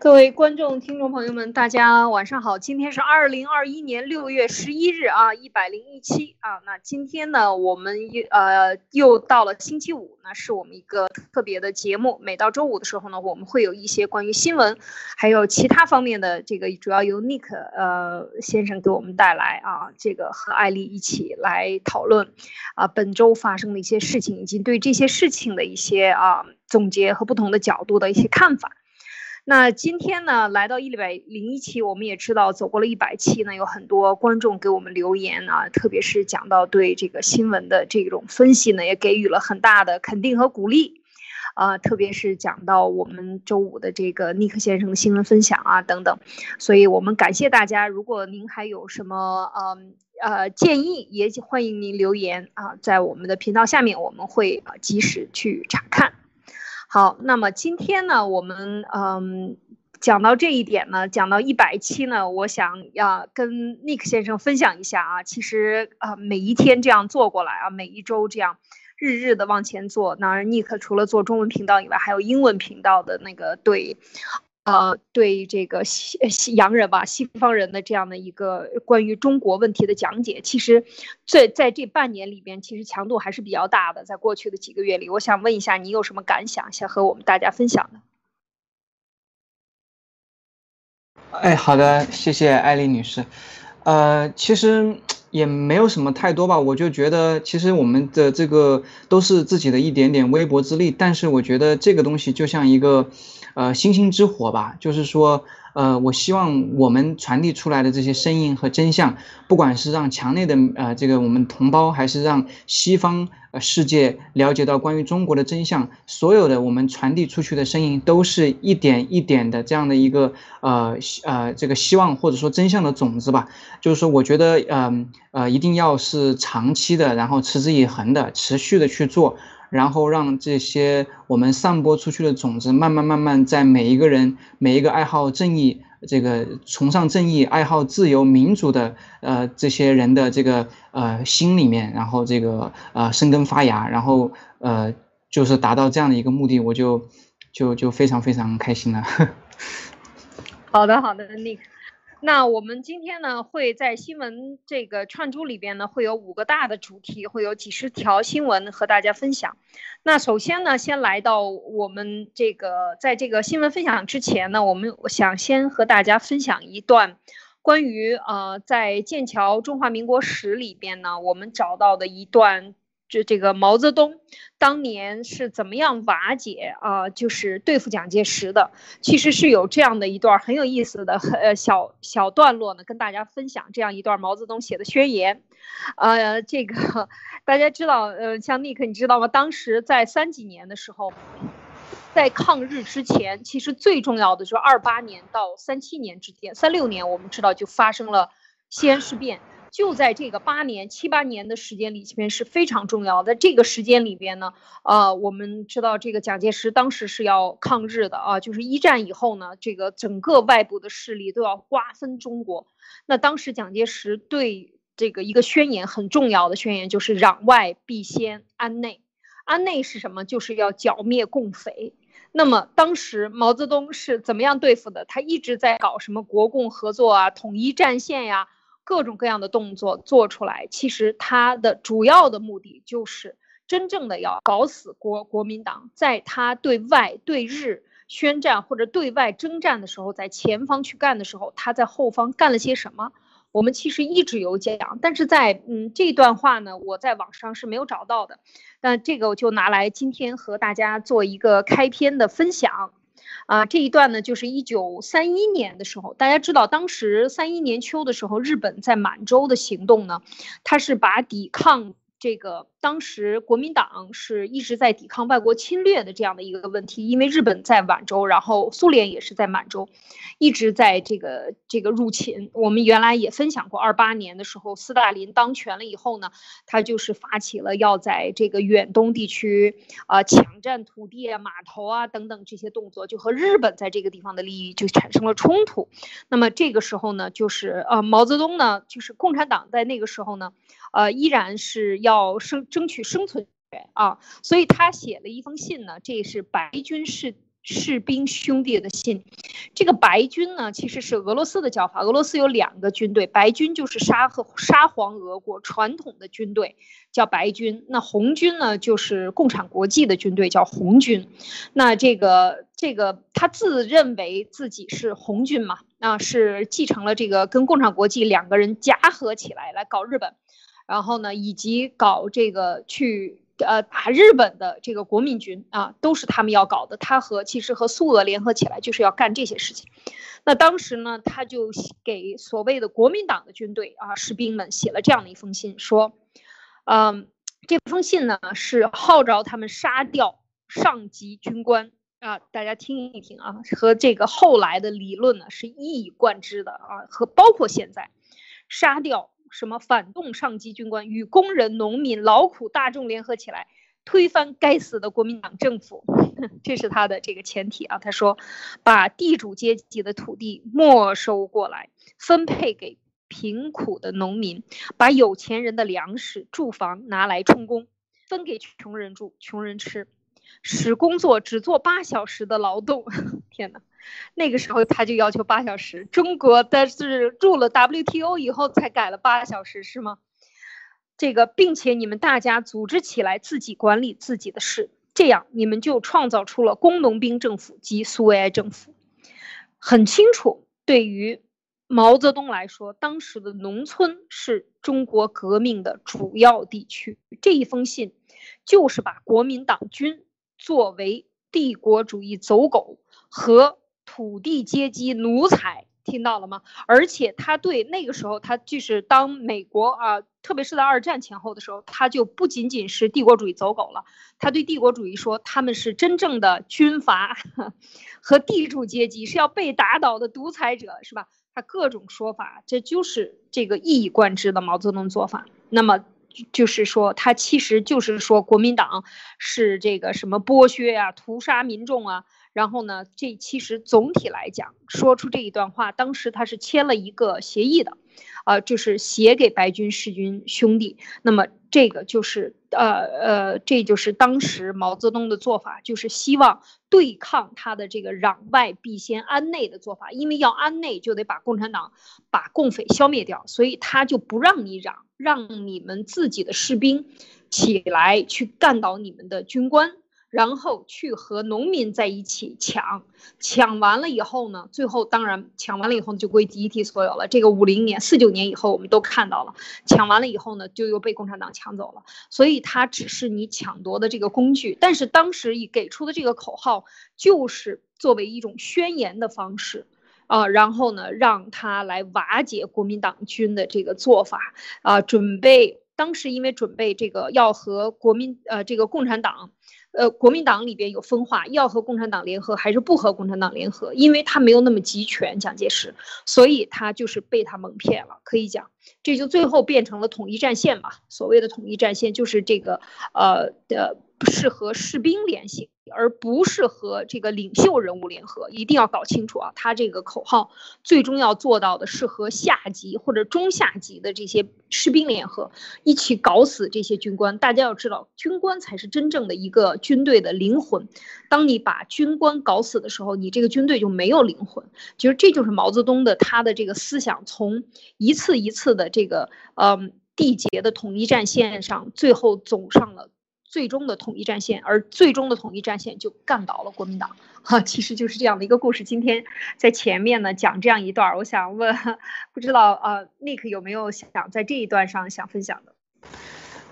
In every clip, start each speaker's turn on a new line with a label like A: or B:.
A: 各位观众、听众朋友们，大家晚上好！今天是二零二一年六月十一日啊，一百零一期啊。那今天呢，我们又呃又到了星期五，那是我们一个特别的节目。每到周五的时候呢，我们会有一些关于新闻，还有其他方面的这个，主要由 Nick 呃先生给我们带来啊，这个和艾丽一起来讨论啊本周发生的一些事情，以及对这些事情的一些啊总结和不同的角度的一些看法。那今天呢，来到一百零一期，我们也知道走过了一百期呢，有很多观众给我们留言啊，特别是讲到对这个新闻的这种分析呢，也给予了很大的肯定和鼓励，啊，特别是讲到我们周五的这个尼克先生的新闻分享啊等等，所以我们感谢大家。如果您还有什么嗯呃建议，也欢迎您留言啊，在我们的频道下面，我们会啊及时去查看。好，那么今天呢，我们嗯讲到这一点呢，讲到一百期呢，我想要跟 Nick 先生分享一下啊，其实啊每一天这样做过来啊，每一周这样日日的往前做，那 Nick 除了做中文频道以外，还有英文频道的那个对。呃，对这个西西洋人吧，西方人的这样的一个关于中国问题的讲解，其实，在在这半年里边，其实强度还是比较大的。在过去的几个月里，我想问一下，你有什么感想，想和我们大家分享的？
B: 哎，好的，谢谢艾丽女士。呃，其实也没有什么太多吧，我就觉得，其实我们的这个都是自己的一点点微薄之力，但是我觉得这个东西就像一个。呃，星星之火吧，就是说，呃，我希望我们传递出来的这些声音和真相，不管是让墙内的呃这个我们同胞，还是让西方呃世界了解到关于中国的真相，所有的我们传递出去的声音，都是一点一点的这样的一个呃呃这个希望或者说真相的种子吧。就是说，我觉得，嗯呃，一定要是长期的，然后持之以恒的，持续的去做。然后让这些我们散播出去的种子，慢慢慢慢在每一个人、每一个爱好正义、这个崇尚正义、爱好自由民主的呃这些人的这个呃心里面，然后这个呃生根发芽，然后呃就是达到这样的一个目的，我就就就非常非常开心了。
A: 好的，好的，Nick。那我们今天呢，会在新闻这个串珠里边呢，会有五个大的主题，会有几十条新闻和大家分享。那首先呢，先来到我们这个，在这个新闻分享之前呢，我们想先和大家分享一段关于呃，在剑桥中华民国史里边呢，我们找到的一段。这这个毛泽东当年是怎么样瓦解啊？就是对付蒋介石的，其实是有这样的一段很有意思的呃小小段落呢，跟大家分享这样一段毛泽东写的宣言。呃，这个大家知道，呃，像尼克你知道吗？当时在三几年的时候，在抗日之前，其实最重要的就是二八年到三七年之间，三六年我们知道就发生了西安事变。就在这个八年七八年的时间里边是非常重要的。这个时间里边呢，呃，我们知道这个蒋介石当时是要抗日的啊，就是一战以后呢，这个整个外部的势力都要瓜分中国。那当时蒋介石对这个一个宣言很重要的宣言就是攘外必先安内，安内是什么？就是要剿灭共匪。那么当时毛泽东是怎么样对付的？他一直在搞什么国共合作啊，统一战线呀。各种各样的动作做出来，其实他的主要的目的就是真正的要搞死国国民党，在他对外对日宣战或者对外征战的时候，在前方去干的时候，他在后方干了些什么？我们其实一直有讲，但是在嗯这段话呢，我在网上是没有找到的，那这个我就拿来今天和大家做一个开篇的分享。啊，这一段呢，就是一九三一年的时候，大家知道，当时三一年秋的时候，日本在满洲的行动呢，它是把抵抗。这个当时国民党是一直在抵抗外国侵略的这样的一个问题，因为日本在满洲，然后苏联也是在满洲，一直在这个这个入侵。我们原来也分享过，二八年的时候，斯大林当权了以后呢，他就是发起了要在这个远东地区啊抢占土地啊、码头啊等等这些动作，就和日本在这个地方的利益就产生了冲突。那么这个时候呢，就是呃毛泽东呢，就是共产党在那个时候呢。呃，依然是要生争取生存权啊，所以他写了一封信呢，这是白军士士兵兄弟的信。这个白军呢，其实是俄罗斯的叫法。俄罗斯有两个军队，白军就是沙和沙皇俄国传统的军队，叫白军。那红军呢，就是共产国际的军队，叫红军。那这个这个他自认为自己是红军嘛，啊，是继承了这个跟共产国际两个人夹合起来来搞日本，然后呢，以及搞这个去。呃，打日本的这个国民军啊，都是他们要搞的。他和其实和苏俄联合起来，就是要干这些事情。那当时呢，他就给所谓的国民党的军队啊士兵们写了这样的一封信，说，嗯，这封信呢是号召他们杀掉上级军官啊。大家听一听啊，和这个后来的理论呢是一以贯之的啊，和包括现在杀掉。什么反动上级军官与工人、农民、劳苦大众联合起来，推翻该死的国民党政府，这是他的这个前提啊。他说，把地主阶级的土地没收过来，分配给贫苦的农民，把有钱人的粮食、住房拿来充公，分给穷人住、穷人吃，使工作只做八小时的劳动。天哪！那个时候他就要求八小时，中国但是入了 WTO 以后才改了八小时，是吗？这个，并且你们大家组织起来，自己管理自己的事，这样你们就创造出了工农兵政府及苏维埃政府。很清楚，对于毛泽东来说，当时的农村是中国革命的主要地区。这一封信就是把国民党军作为帝国主义走狗和。土地阶级奴才，听到了吗？而且他对那个时候，他就是当美国啊，特别是在二战前后的时候，他就不仅仅是帝国主义走狗了。他对帝国主义说，他们是真正的军阀和地主阶级，是要被打倒的独裁者，是吧？他各种说法，这就是这个一以贯之的毛泽东做法。那么就是说，他其实就是说，国民党是这个什么剥削呀、屠杀民众啊。然后呢，这其实总体来讲，说出这一段话，当时他是签了一个协议的，啊，就是写给白军士军兄弟。那么这个就是呃呃，这就是当时毛泽东的做法，就是希望对抗他的这个攘外必先安内的做法，因为要安内就得把共产党、把共匪消灭掉，所以他就不让你攘，让你们自己的士兵起来去干倒你们的军官。然后去和农民在一起抢，抢完了以后呢，最后当然抢完了以后就归集体所有了。这个五零年、四九年以后我们都看到了，抢完了以后呢，就又被共产党抢走了。所以它只是你抢夺的这个工具，但是当时以给出的这个口号就是作为一种宣言的方式，啊，然后呢，让他来瓦解国民党军的这个做法，啊，准备当时因为准备这个要和国民呃这个共产党。呃，国民党里边有分化，要和共产党联合还是不和共产党联合？因为他没有那么集权，蒋介石，所以他就是被他蒙骗了，可以讲，这就最后变成了统一战线嘛。所谓的统一战线就是这个，呃的。是和士兵联系，而不是和这个领袖人物联合，一定要搞清楚啊！他这个口号最终要做到的是和下级或者中下级的这些士兵联合，一起搞死这些军官。大家要知道，军官才是真正的一个军队的灵魂。当你把军官搞死的时候，你这个军队就没有灵魂。其实这就是毛泽东的他的这个思想，从一次一次的这个嗯缔结的统一战线上，最后走上了。最终的统一战线，而最终的统一战线就干倒了国民党，哈，其实就是这样的一个故事。今天在前面呢讲这样一段，我想问，不知道呃，Nick 有没有想在这一段上想分享的？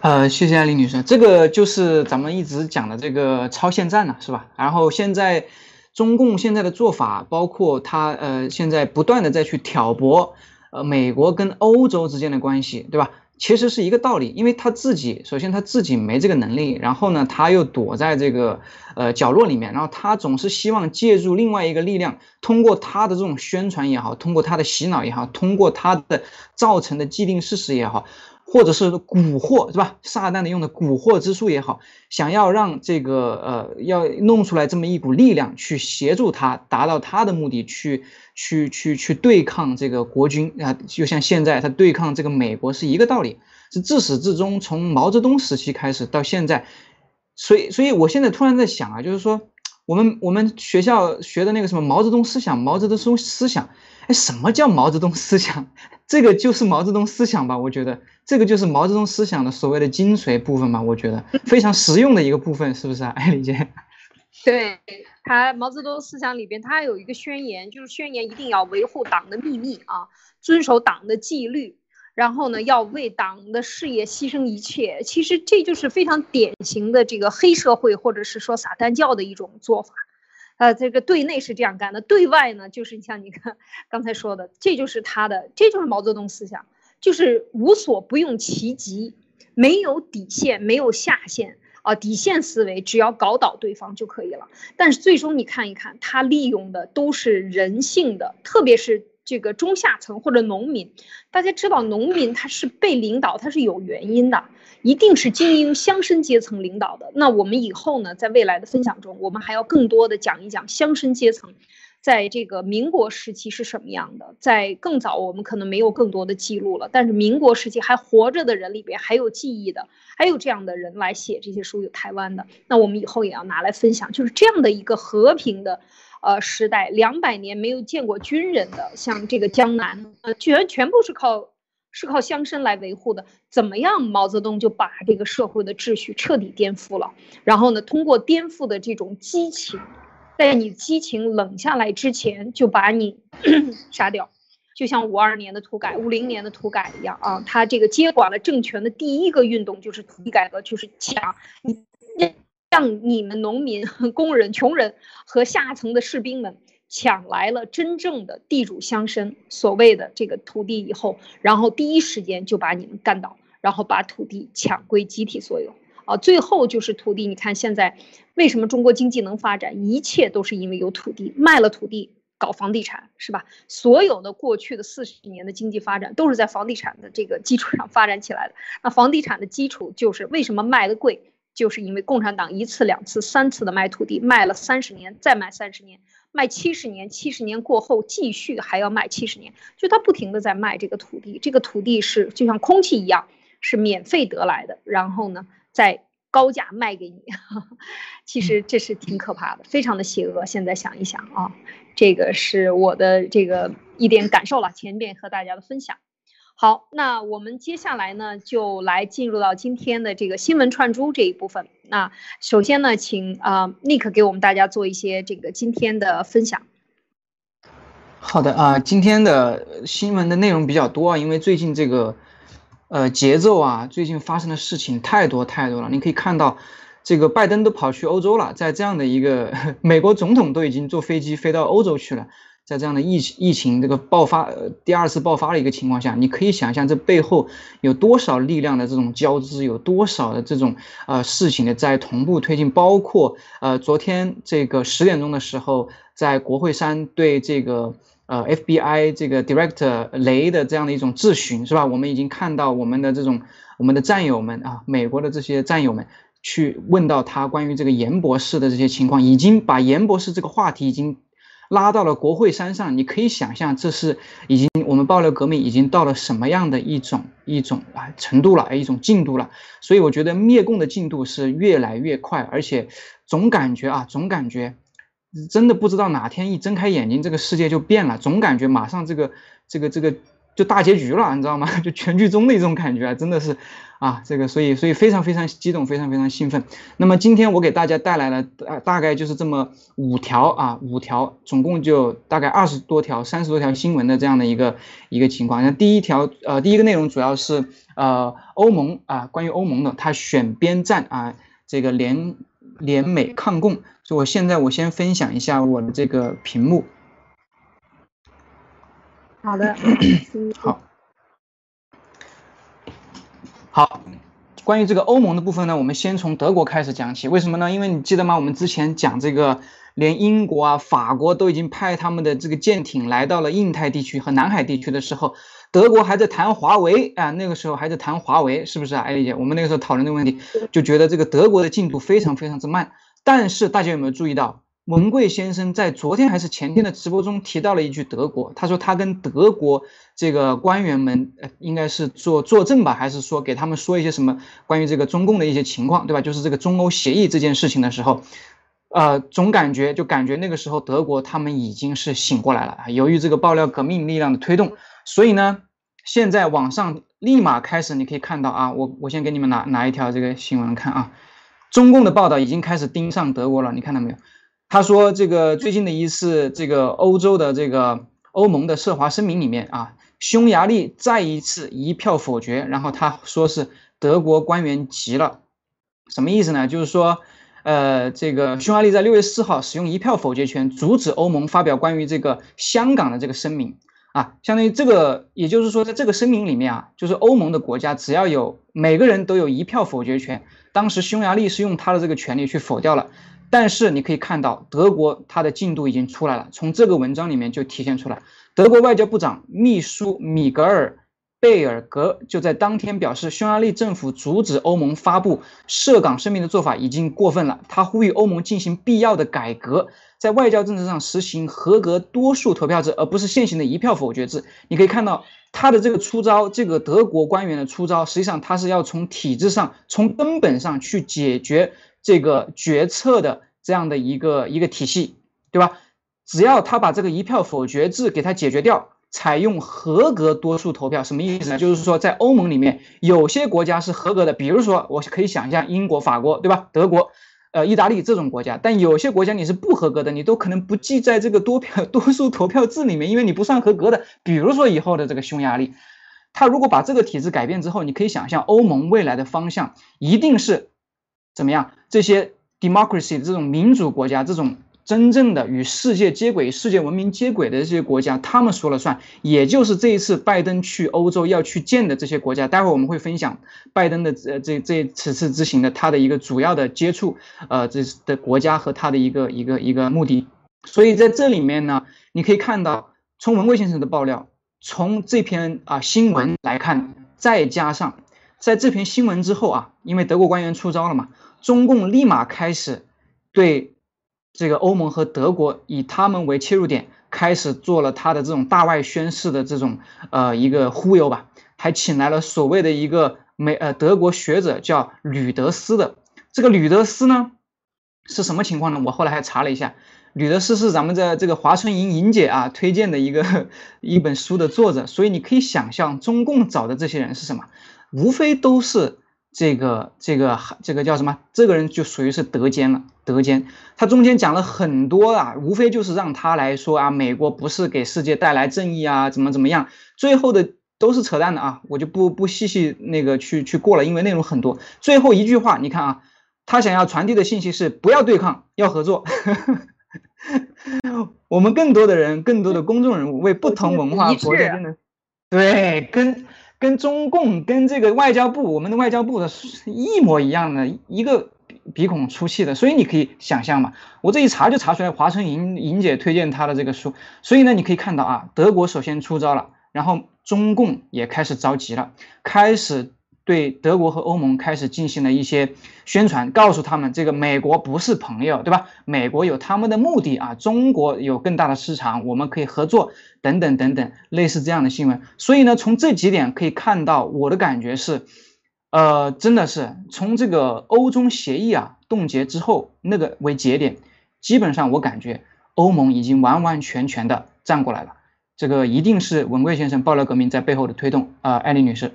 B: 呃，谢谢艾丽女士，这个就是咱们一直讲的这个超限战了，是吧？然后现在中共现在的做法，包括他呃现在不断的在去挑拨呃美国跟欧洲之间的关系，对吧？其实是一个道理，因为他自己首先他自己没这个能力，然后呢他又躲在这个呃角落里面，然后他总是希望借助另外一个力量，通过他的这种宣传也好，通过他的洗脑也好，通过他的造成的既定事实也好。或者是蛊惑是吧？撒旦的用的蛊惑之术也好，想要让这个呃，要弄出来这么一股力量去协助他达到他的目的，去去去去对抗这个国军啊，就像现在他对抗这个美国是一个道理，是自始至终从毛泽东时期开始到现在，所以所以我现在突然在想啊，就是说我们我们学校学的那个什么毛泽东思想，毛泽东思思想，哎，什么叫毛泽东思想？这个就是毛泽东思想吧？我觉得这个就是毛泽东思想的所谓的精髓部分吧？我觉得非常实用的一个部分，是不是啊，艾丽姐？
A: 对他毛泽东思想里边，他有一个宣言，就是宣言一定要维护党的秘密啊，遵守党的纪律。然后呢，要为党的事业牺牲一切，其实这就是非常典型的这个黑社会或者是说撒旦教的一种做法，呃，这个对内是这样干的，对外呢，就是像你看刚才说的，这就是他的，这就是毛泽东思想，就是无所不用其极，没有底线，没有下限啊，底线思维，只要搞倒对方就可以了。但是最终你看一看，他利用的都是人性的，特别是。这个中下层或者农民，大家知道，农民他是被领导，他是有原因的，一定是精英乡绅阶层领导的。那我们以后呢，在未来的分享中，我们还要更多的讲一讲乡绅阶层，在这个民国时期是什么样的。在更早，我们可能没有更多的记录了，但是民国时期还活着的人里边还有记忆的，还有这样的人来写这些书，有台湾的，那我们以后也要拿来分享，就是这样的一个和平的。呃，时代两百年没有见过军人的，像这个江南，呃，全全部是靠是靠乡绅来维护的。怎么样，毛泽东就把这个社会的秩序彻底颠覆了。然后呢，通过颠覆的这种激情，在你激情冷下来之前，就把你 杀掉，就像五二年的土改、五零年的土改一样啊。他这个接管了政权的第一个运动就是土地改革，就是抢你。让你们农民、工人、穷人和下层的士兵们抢来了真正的地主乡绅所谓的这个土地以后，然后第一时间就把你们干倒，然后把土地抢归集体所有啊！最后就是土地，你看现在为什么中国经济能发展？一切都是因为有土地，卖了土地搞房地产，是吧？所有的过去的四十年的经济发展都是在房地产的这个基础上发展起来的。那房地产的基础就是为什么卖的贵？就是因为共产党一次、两次、三次的卖土地，卖了三十年，再卖三十年，卖七十年，七十年过后继续还要卖七十年，就他不停的在卖这个土地，这个土地是就像空气一样，是免费得来的，然后呢再高价卖给你，其实这是挺可怕的，非常的邪恶。现在想一想啊，这个是我的这个一点感受了，前面和大家的分享。好，那我们接下来呢，就来进入到今天的这个新闻串珠这一部分。那首先呢，请啊，Nick 给我们大家做一些这个今天的分享。
B: 好的啊，今天的新闻的内容比较多啊，因为最近这个呃节奏啊，最近发生的事情太多太多了。你可以看到，这个拜登都跑去欧洲了，在这样的一个 美国总统都已经坐飞机飞到欧洲去了。在这样的疫疫情这个爆发呃第二次爆发的一个情况下，你可以想象这背后有多少力量的这种交织，有多少的这种呃事情的在同步推进，包括呃昨天这个十点钟的时候，在国会山对这个呃 FBI 这个 Director 雷的这样的一种质询，是吧？我们已经看到我们的这种我们的战友们啊，美国的这些战友们去问到他关于这个严博士的这些情况，已经把严博士这个话题已经。拉到了国会山上，你可以想象，这是已经我们爆料革命已经到了什么样的一种一种啊程度了，一种进度了。所以我觉得灭共的进度是越来越快，而且总感觉啊，总感觉真的不知道哪天一睁开眼睛，这个世界就变了，总感觉马上这个这个这个就大结局了，你知道吗？就全剧终的一种感觉，真的是。啊，这个所以所以非常非常激动，非常非常兴奋。那么今天我给大家带来了大大概就是这么五条啊，五条，总共就大概二十多条、三十多条新闻的这样的一个一个情况。那第一条呃，第一个内容主要是呃欧盟啊，关于欧盟的，它选边站啊，这个联联美抗共。所以我现在我先分享一下我的这个屏幕。
A: 好的，
B: 好。好，关于这个欧盟的部分呢，我们先从德国开始讲起。为什么呢？因为你记得吗？我们之前讲这个，连英国啊、法国都已经派他们的这个舰艇来到了印太地区和南海地区的时候，德国还在谈华为啊，那个时候还在谈华为，是不是啊，艾丽姐？我们那个时候讨论这个问题，就觉得这个德国的进度非常非常之慢。但是大家有没有注意到？文贵先生在昨天还是前天的直播中提到了一句德国，他说他跟德国这个官员们，呃，应该是做作证吧，还是说给他们说一些什么关于这个中共的一些情况，对吧？就是这个中欧协议这件事情的时候，呃，总感觉就感觉那个时候德国他们已经是醒过来了啊。由于这个爆料革命力量的推动，所以呢，现在网上立马开始，你可以看到啊，我我先给你们拿拿一条这个新闻看啊，中共的报道已经开始盯上德国了，你看到没有？他说这个最近的一次这个欧洲的这个欧盟的涉华声明里面啊，匈牙利再一次一票否决，然后他说是德国官员急了，什么意思呢？就是说。呃，这个匈牙利在六月四号使用一票否决权阻止欧盟发表关于这个香港的这个声明啊，相当于这个，也就是说，在这个声明里面啊，就是欧盟的国家只要有每个人都有一票否决权。当时匈牙利是用他的这个权利去否掉了，但是你可以看到，德国它的进度已经出来了，从这个文章里面就体现出来，德国外交部长秘书米格尔。贝尔格就在当天表示，匈牙利政府阻止欧盟发布涉港声明的做法已经过分了。他呼吁欧盟进行必要的改革，在外交政策上实行合格多数投票制，而不是现行的一票否决制。你可以看到他的这个出招，这个德国官员的出招，实际上他是要从体制上、从根本上去解决这个决策的这样的一个一个体系，对吧？只要他把这个一票否决制给他解决掉。采用合格多数投票什么意思呢？就是说，在欧盟里面，有些国家是合格的，比如说，我可以想象英国、法国，对吧？德国、呃，意大利这种国家。但有些国家你是不合格的，你都可能不记在这个多票 多数投票制里面，因为你不算合格的。比如说以后的这个匈牙利，他如果把这个体制改变之后，你可以想象欧盟未来的方向一定是怎么样？这些 democracy 这种民主国家这种。真正的与世界接轨、世界文明接轨的这些国家，他们说了算。也就是这一次拜登去欧洲要去见的这些国家，待会儿我们会分享拜登的呃这这此次之行的他的一个主要的接触，呃这的国家和他的一个一个一个目的。所以在这里面呢，你可以看到，从文贵先生的爆料，从这篇啊新闻来看，再加上在这篇新闻之后啊，因为德国官员出招了嘛，中共立马开始对。这个欧盟和德国以他们为切入点，开始做了他的这种大外宣式的这种呃一个忽悠吧，还请来了所谓的一个美呃德国学者叫吕德斯的。这个吕德斯呢是什么情况呢？我后来还查了一下，吕德斯是咱们的这个华春莹莹姐啊推荐的一个一本书的作者，所以你可以想象中共找的这些人是什么，无非都是。这个这个这个叫什么？这个人就属于是德奸了。德奸，他中间讲了很多啊，无非就是让他来说啊，美国不是给世界带来正义啊，怎么怎么样？最后的都是扯淡的啊，我就不不细细那个去去过了，因为内容很多。最后一句话，你看啊，他想要传递的信息是不要对抗，要合作。我们更多的人，更多的公众人物为不同文化国家真的对跟。跟中共跟这个外交部，我们的外交部的一模一样的一个鼻孔出气的，所以你可以想象嘛，我这一查就查出来华春莹莹姐推荐他的这个书，所以呢，你可以看到啊，德国首先出招了，然后中共也开始着急了，开始。对德国和欧盟开始进行了一些宣传，告诉他们这个美国不是朋友，对吧？美国有他们的目的啊，中国有更大的市场，我们可以合作，等等等等，类似这样的新闻。所以呢，从这几点可以看到，我的感觉是，呃，真的是从这个欧中协议啊冻结之后那个为节点，基本上我感觉欧盟已经完完全全的站过来了。这个一定是文贵先生爆料革命在背后的推动啊，艾丽女士。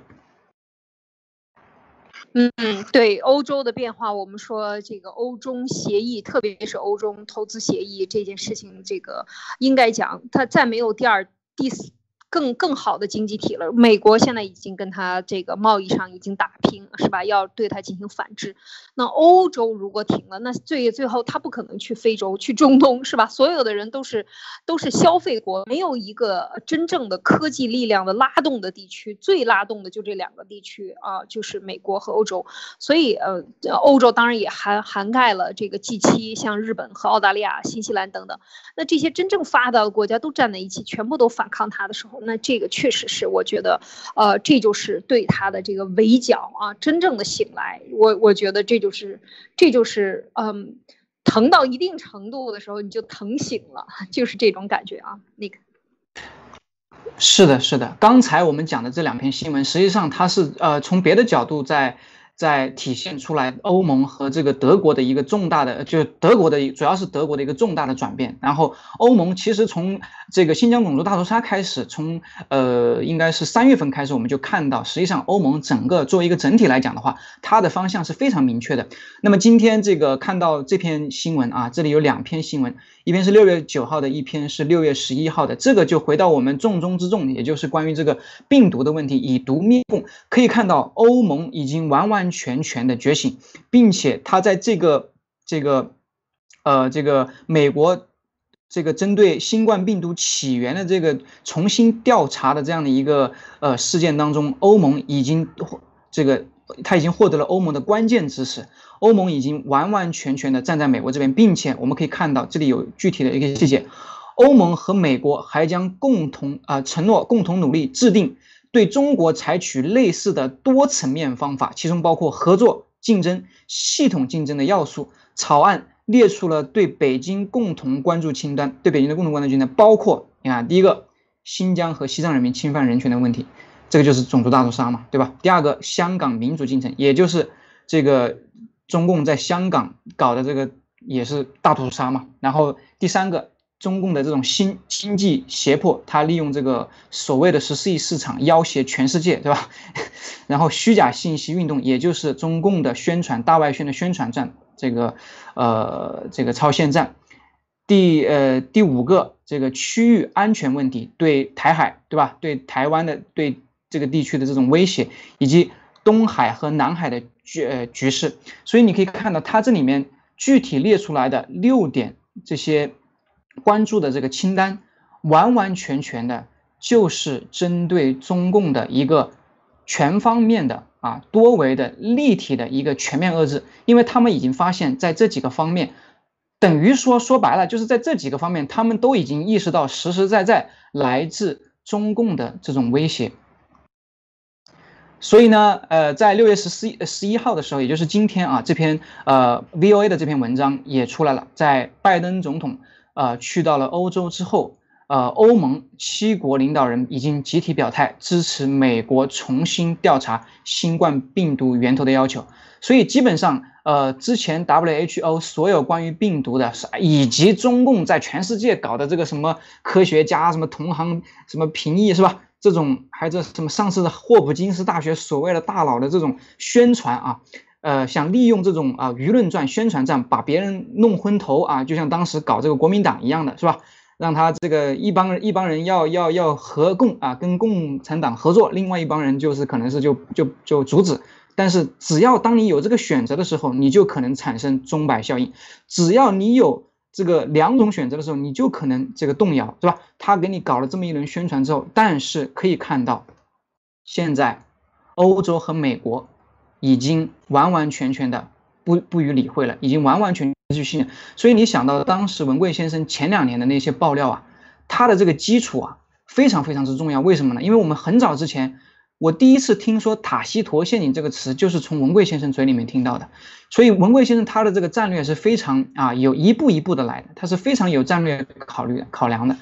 A: 嗯，对欧洲的变化，我们说这个欧中协议，特别是欧中投资协议这件事情，这个应该讲，它再没有第二、第四。更更好的经济体了。美国现在已经跟他这个贸易上已经打拼，是吧？要对他进行反制。那欧洲如果停了，那最最后他不可能去非洲、去中东，是吧？所有的人都是都是消费国，没有一个真正的科技力量的拉动的地区。最拉动的就这两个地区啊，就是美国和欧洲。所以呃，欧洲当然也涵涵盖了这个 G7，像日本和澳大利亚、新西兰等等。那这些真正发达的国家都站在一起，全部都反抗他的时候。那这个确实是，我觉得，呃，这就是对他的这个围剿啊，真正的醒来。我我觉得这就是，这就是，嗯，疼到一定程度的时候，你就疼醒了，就是这种感觉啊。那个，
B: 是的，是的。刚才我们讲的这两篇新闻，实际上它是呃从别的角度在。在体现出来欧盟和这个德国的一个重大的，就德国的主要是德国的一个重大的转变。然后欧盟其实从这个新疆种族大屠杀开始，从呃应该是三月份开始，我们就看到，实际上欧盟整个作为一个整体来讲的话，它的方向是非常明确的。那么今天这个看到这篇新闻啊，这里有两篇新闻，一篇是六月九号的，一篇是六月十一号的。这个就回到我们重中之重，也就是关于这个病毒的问题，以毒灭共。可以看到欧盟已经完完全全的觉醒，并且它在这个这个呃这个美国。这个针对新冠病毒起源的这个重新调查的这样的一个呃事件当中，欧盟已经这个他已经获得了欧盟的关键支持，欧盟已经完完全全的站在美国这边，并且我们可以看到这里有具体的一个细节，欧盟和美国还将共同啊承诺共同努力制定对中国采取类似的多层面方法，其中包括合作、竞争、系统竞争的要素草案。列出了对北京共同关注清单，对北京的共同关注清单包括，你看，第一个，新疆和西藏人民侵犯人权的问题，这个就是种族大屠杀嘛，对吧？第二个，香港民主进程，也就是这个中共在香港搞的这个也是大屠杀嘛。然后第三个，中共的这种新经济胁迫，他利用这个所谓的十四亿市场要挟全世界，对吧？然后虚假信息运动，也就是中共的宣传大外宣的宣传战。这个，呃，这个超限战，第呃第五个这个区域安全问题，对台海对吧？对台湾的对这个地区的这种威胁，以及东海和南海的局呃局势，所以你可以看到它这里面具体列出来的六点这些关注的这个清单，完完全全的就是针对中共的一个全方面的。啊，多维的、立体的一个全面遏制，因为他们已经发现，在这几个方面，等于说说白了，就是在这几个方面，他们都已经意识到实实在在来自中共的这种威胁。所以呢，呃，在六月十四、十一号的时候，也就是今天啊，这篇呃 VOA 的这篇文章也出来了，在拜登总统呃去到了欧洲之后。呃，欧盟七国领导人已经集体表态支持美国重新调查新冠病毒源头的要求，所以基本上，呃，之前 WHO 所有关于病毒的，以及中共在全世界搞的这个什么科学家、什么同行、什么评议是吧？这种还有这什么上次的霍普金斯大学所谓的大佬的这种宣传啊，呃，想利用这种啊舆论战、宣传战把别人弄昏头啊，就像当时搞这个国民党一样的是吧？让他这个一帮人一帮人要要要合共啊，跟共产党合作，另外一帮人就是可能是就就就阻止。但是只要当你有这个选择的时候，你就可能产生钟摆效应。只要你有这个两种选择的时候，你就可能这个动摇，是吧？他给你搞了这么一轮宣传之后，但是可以看到，现在欧洲和美国已经完完全全的不不予理会了，已经完完全。全去信任，所以你想到当时文贵先生前两年的那些爆料啊，他的这个基础啊非常非常之重要。为什么呢？因为我们很早之前，我第一次听说塔西佗陷阱这个词，就是从文贵先生嘴里面听到的。所以文贵先生他的这个战略是非常啊有一步一步的来的，他是非常有战略考虑考量的。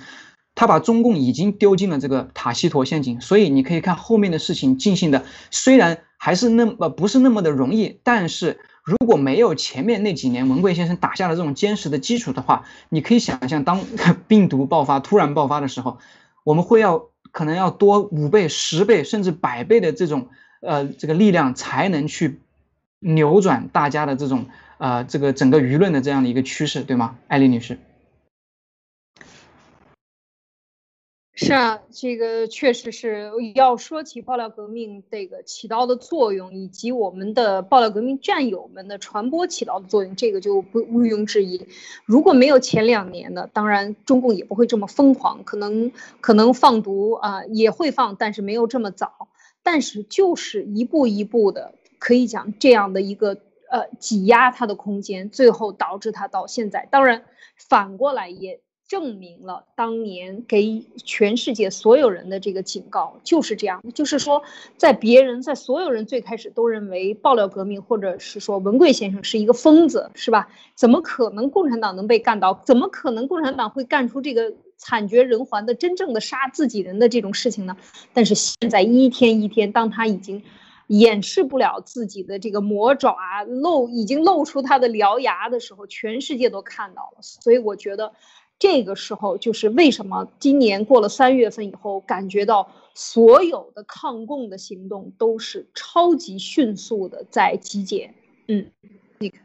B: 他把中共已经丢进了这个塔西佗陷阱，所以你可以看后面的事情进行的虽然还是那么不是那么的容易，但是。如果没有前面那几年文贵先生打下了这种坚实的基础的话，你可以想象，当病毒爆发突然爆发的时候，我们会要可能要多五倍、十倍甚至百倍的这种呃这个力量，才能去扭转大家的这种呃这个整个舆论的这样的一个趋势，对吗，艾丽女士？
A: 是啊，这个确实是要说起爆料革命这个起到的作用，以及我们的爆料革命战友们的传播起到的作用，这个就不毋庸置疑。如果没有前两年的，当然中共也不会这么疯狂，可能可能放毒啊也会放，但是没有这么早。但是就是一步一步的，可以讲这样的一个呃挤压它的空间，最后导致它到现在。当然反过来也。证明了当年给全世界所有人的这个警告就是这样，就是说，在别人在所有人最开始都认为爆料革命或者是说文贵先生是一个疯子，是吧？怎么可能共产党能被干倒？怎么可能共产党会干出这个惨绝人寰的真正的杀自己人的这种事情呢？但是现在一天一天，当他已经掩饰不了自己的这个魔爪露，已经露出他的獠牙的时候，全世界都看到了。所以我觉得，这个时候就是为什么今年过了三月份以后，感觉到所有的抗共的行动都是超级迅速的在集结。嗯，你看。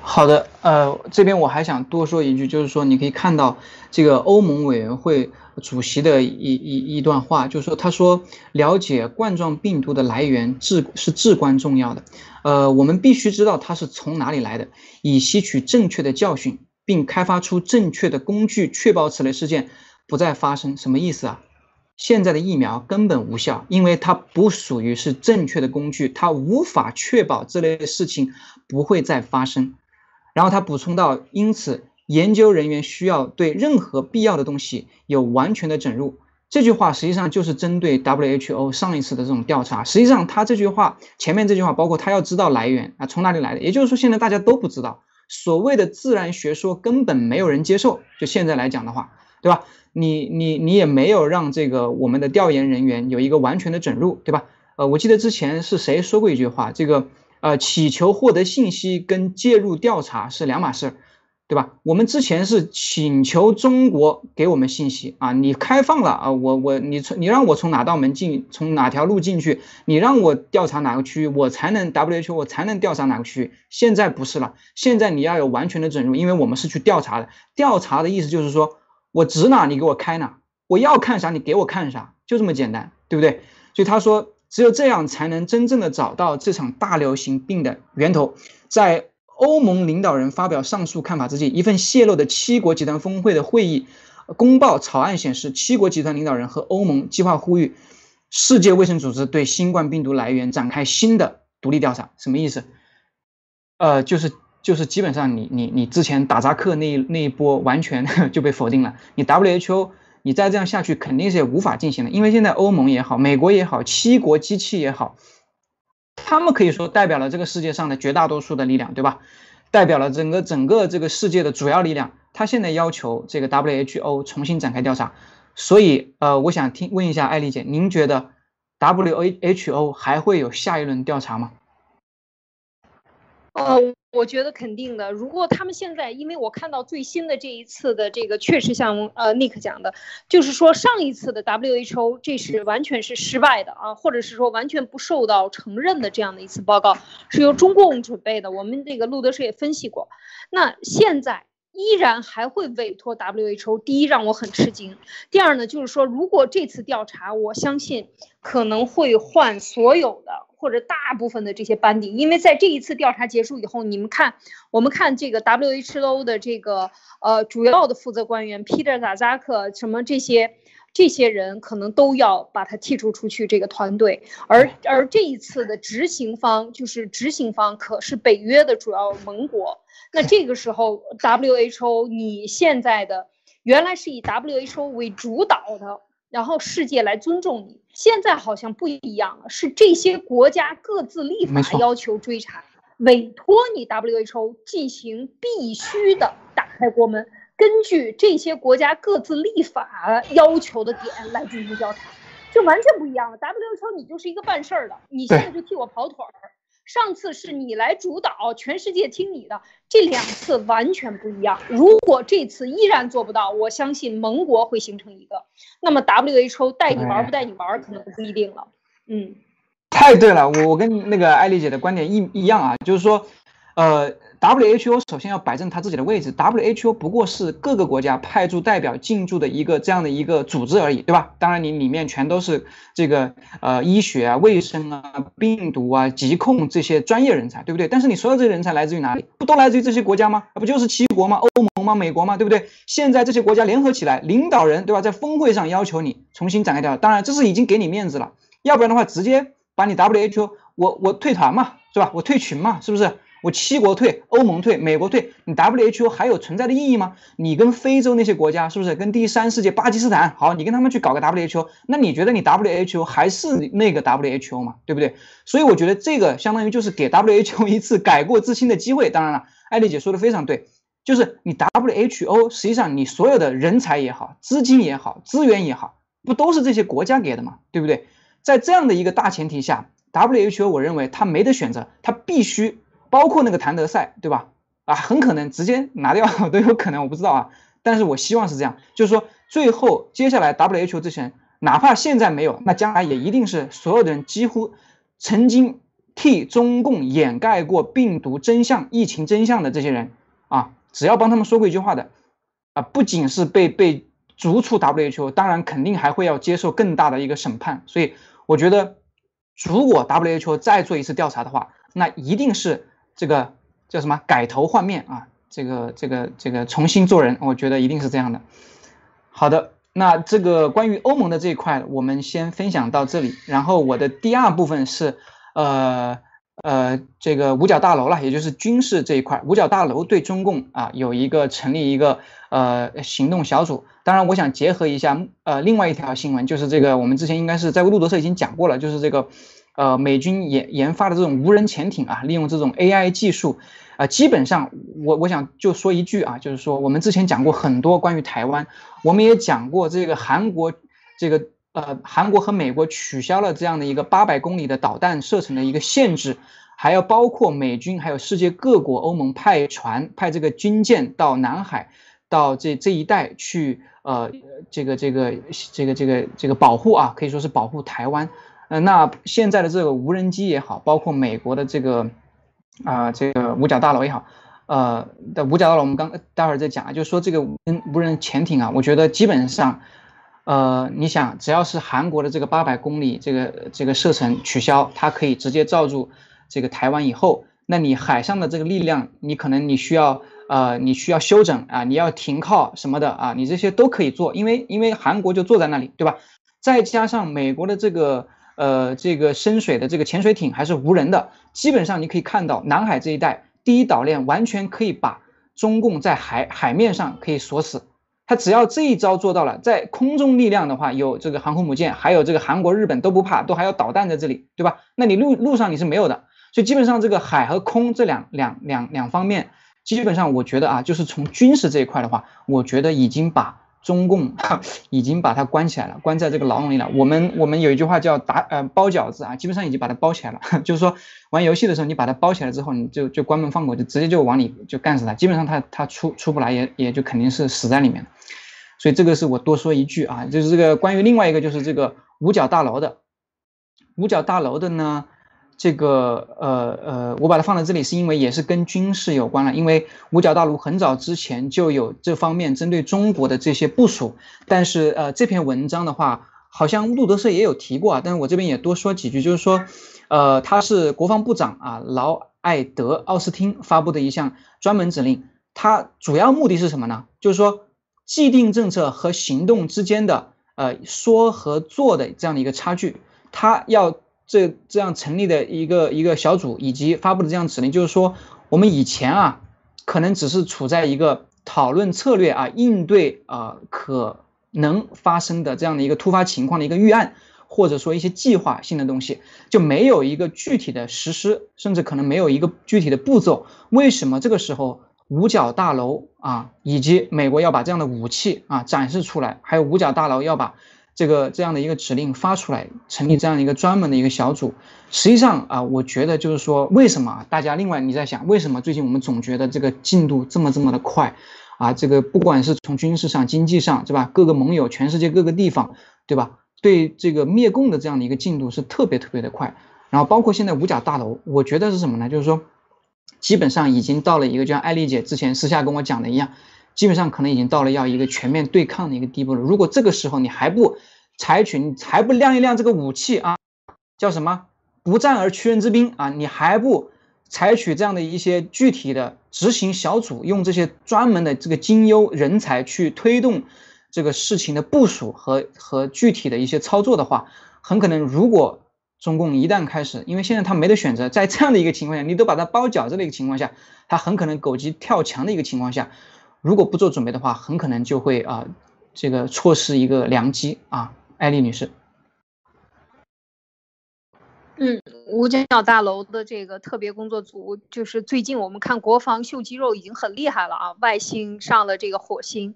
B: 好的，呃，这边我还想多说一句，就是说你可以看到这个欧盟委员会主席的一一一段话，就是说他说了解冠状病毒的来源至是至关重要的，呃，我们必须知道它是从哪里来的，以吸取正确的教训，并开发出正确的工具，确保此类事件不再发生。什么意思啊？现在的疫苗根本无效，因为它不属于是正确的工具，它无法确保这类事情不会再发生。然后他补充到，因此研究人员需要对任何必要的东西有完全的整入。这句话实际上就是针对 WHO 上一次的这种调查。实际上，他这句话前面这句话，包括他要知道来源啊，从哪里来的，也就是说，现在大家都不知道，所谓的自然学说根本没有人接受。就现在来讲的话，对吧？你你你也没有让这个我们的调研人员有一个完全的准入，对吧？呃，我记得之前是谁说过一句话，这个呃，祈求获得信息跟介入调查是两码事儿，对吧？我们之前是请求中国给我们信息啊，你开放了啊，我我你从你让我从哪道门进，从哪条路进去，你让我调查哪个区域，我才能 WHO 我才能调查哪个区域。现在不是了，现在你要有完全的准入，因为我们是去调查的，调查的意思就是说。我指哪你给我开哪，我要看啥你给我看啥，就这么简单，对不对？所以他说，只有这样才能真正的找到这场大流行病的源头。在欧盟领导人发表上述看法之际，一份泄露的七国集团峰会的会议公报草案显示，七国集团领导人和欧盟计划呼吁世界卫生组织对新冠病毒来源展开新的独立调查。什么意思？呃，就是。就是基本上你你你之前打扎克那那一波完全就被否定了，你 WHO 你再这样下去肯定是也无法进行的，因为现在欧盟也好，美国也好，七国机器也好，他们可以说代表了这个世界上的绝大多数的力量，对吧？代表了整个整个这个世界的主要力量，他现在要求这个 WHO 重新展开调查，所以呃，我想听问一下艾丽姐，您觉得 WHO 还会有下一轮调查吗？
A: 呃，我觉得肯定的。如果他们现在，因为我看到最新的这一次的这个，确实像呃 Nick 讲的，就是说上一次的 WHO 这是完全是失败的啊，或者是说完全不受到承认的这样的一次报告，是由中共准备的。我们这个路德社也分析过。那现在依然还会委托 WHO，第一让我很吃惊，第二呢就是说，如果这次调查，我相信可能会换所有的。或者大部分的这些班底，因为在这一次调查结束以后，你们看，我们看这个 WHO 的这个呃主要的负责官员 Peter 扎扎克什么这些这些人，可能都要把他剔除出去这个团队。而而这一次的执行方就是执行方，可是北约的主要盟国。那这个时候 WHO 你现在的原来是以 WHO 为主导的。然后世界来尊重你，现在好像不一样了，是这些国家各自立法要求追查，委托你 WHO 进行必须的打开国门，根据这些国家各自立法要求的点来进行调查，就完全不一样了。WHO 你就是一个办事儿的，你现在就替我跑腿儿。上次是你来主导，全世界听你的，这两次完全不一样。如果这次依然做不到，我相信盟国会形成一个，那么 WHO 带你玩不带你玩，可能不一定了。嗯，
B: 太对了，我我跟那个艾丽姐的观点一一样啊，就是说，呃。WHO 首先要摆正他自己的位置，WHO 不过是各个国家派驻代表进驻的一个这样的一个组织而已，对吧？当然你里面全都是这个呃医学啊、卫生啊、病毒啊、疾控这些专业人才，对不对？但是你所有这些人才来自于哪里？不都来自于这些国家吗？不就是七国吗？欧盟吗？美国吗？对不对？现在这些国家联合起来，领导人对吧？在峰会上要求你重新展开调查，当然这是已经给你面子了，要不然的话直接把你 WHO 我我退团嘛，是吧？我退群嘛，是不是？我七国退，欧盟退，美国退，你 WHO 还有存在的意义吗？你跟非洲那些国家是不是？跟第三世界巴基斯坦，好，你跟他们去搞个 WHO，那你觉得你 WHO 还是那个 WHO 吗？对不对？所以我觉得这个相当于就是给 WHO 一次改过自新的机会。当然了，艾丽姐说的非常对，就是你 WHO 实际上你所有的人才也好，资金也好，资源也好，不都是这些国家给的吗？对不对？在这样的一个大前提下。WHO 我认为他没得选择，他必须包括那个谭德赛，对吧？啊，很可能直接拿掉 都有可能，我不知道啊。但是我希望是这样，就是说最后接下来 WHO 这些人，哪怕现在没有，那将来也一定是所有的人几乎曾经替中共掩盖过病毒真相、疫情真相的这些人啊，只要帮他们说过一句话的啊，不仅是被被逐出 WHO，当然肯定还会要接受更大的一个审判。所以我觉得，如果 WHO 再做一次调查的话，那一定是这个叫什么改头换面啊。这个这个这个重新做人，我觉得一定是这样的。好的，那这个关于欧盟的这一块，我们先分享到这里。然后我的第二部分是，呃呃，这个五角大楼了，也就是军事这一块。五角大楼对中共啊有一个成立一个呃行动小组。当然，我想结合一下呃另外一条新闻，就是这个我们之前应该是在路德社已经讲过了，就是这个呃美军研研发的这种无人潜艇啊，利用这种 AI 技术。啊，基本上我我想就说一句啊，就是说我们之前讲过很多关于台湾，我们也讲过这个韩国，这个呃韩国和美国取消了这样的一个八百公里的导弹射程的一个限制，还要包括美军还有世界各国欧盟派船派这个军舰到南海，到这这一带去呃这个这个这个这个这个保护啊，可以说是保护台湾。那现在的这个无人机也好，包括美国的这个。啊，这个五角大楼也好，呃，的五角大楼我们刚待会儿再讲啊，就说这个无人无人潜艇啊，我觉得基本上，呃，你想只要是韩国的这个八百公里这个这个射程取消，它可以直接罩住这个台湾以后，那你海上的这个力量，你可能你需要呃你需要休整啊，你要停靠什么的啊，你这些都可以做，因为因为韩国就坐在那里，对吧？再加上美国的这个。呃，这个深水的这个潜水艇还是无人的，基本上你可以看到南海这一带第一岛链完全可以把中共在海海面上可以锁死。他只要这一招做到了，在空中力量的话，有这个航空母舰，还有这个韩国、日本都不怕，都还有导弹在这里，对吧？那你陆路上你是没有的，所以基本上这个海和空这两两两两方面，基本上我觉得啊，就是从军事这一块的话，我觉得已经把。中共 已经把它关起来了，关在这个牢笼里了。我们我们有一句话叫打呃包饺子啊，基本上已经把它包起来了。就是说玩游戏的时候，你把它包起来之后，你就就关门放狗，就直接就往里就干死它。基本上它它出出不来，也也就肯定是死在里面。所以这个是我多说一句啊，就是这个关于另外一个就是这个五角大楼的五角大楼的呢。这个呃呃，我把它放在这里，是因为也是跟军事有关了。因为五角大楼很早之前就有这方面针对中国的这些部署，但是呃这篇文章的话，好像路德社也有提过啊。但是我这边也多说几句，就是说，呃，他是国防部长啊劳埃德奥斯汀发布的一项专门指令，它主要目的是什么呢？就是说，既定政策和行动之间的呃说和做的这样的一个差距，他要。这这样成立的一个一个小组以及发布的这样指令，就是说我们以前啊，可能只是处在一个讨论策略啊，应对啊可能发生的这样的一个突发情况的一个预案，或者说一些计划性的东西，就没有一个具体的实施，甚至可能没有一个具体的步骤。为什么这个时候五角大楼啊，以及美国要把这样的武器啊展示出来，还有五角大楼要把。这个这样的一个指令发出来，成立这样一个专门的一个小组。实际上啊，我觉得就是说，为什么大家另外你在想，为什么最近我们总觉得这个进度这么这么的快啊？这个不管是从军事上、经济上，对吧？各个盟友、全世界各个地方，对吧？对这个灭共的这样的一个进度是特别特别的快。然后包括现在五角大楼，我觉得是什么呢？就是说，基本上已经到了一个，就像艾丽姐之前私下跟我讲的一样。基本上可能已经到了要一个全面对抗的一个地步了。如果这个时候你还不采取，你还不亮一亮这个武器啊，叫什么不战而屈人之兵啊，你还不采取这样的一些具体的执行小组，用这些专门的这个精优人才去推动这个事情的部署和和具体的一些操作的话，很可能如果中共一旦开始，因为现在他没得选择，在这样的一个情况下，你都把它包饺子的一个情况下，他很可能狗急跳墙的一个情况下。如果不做准备的话，很可能就会啊，这个错失一个良机啊，艾丽女士。
A: 嗯，五角大楼的这个特别工作组，就是最近我们看国防秀肌肉已经很厉害了啊，外星上了这个火星，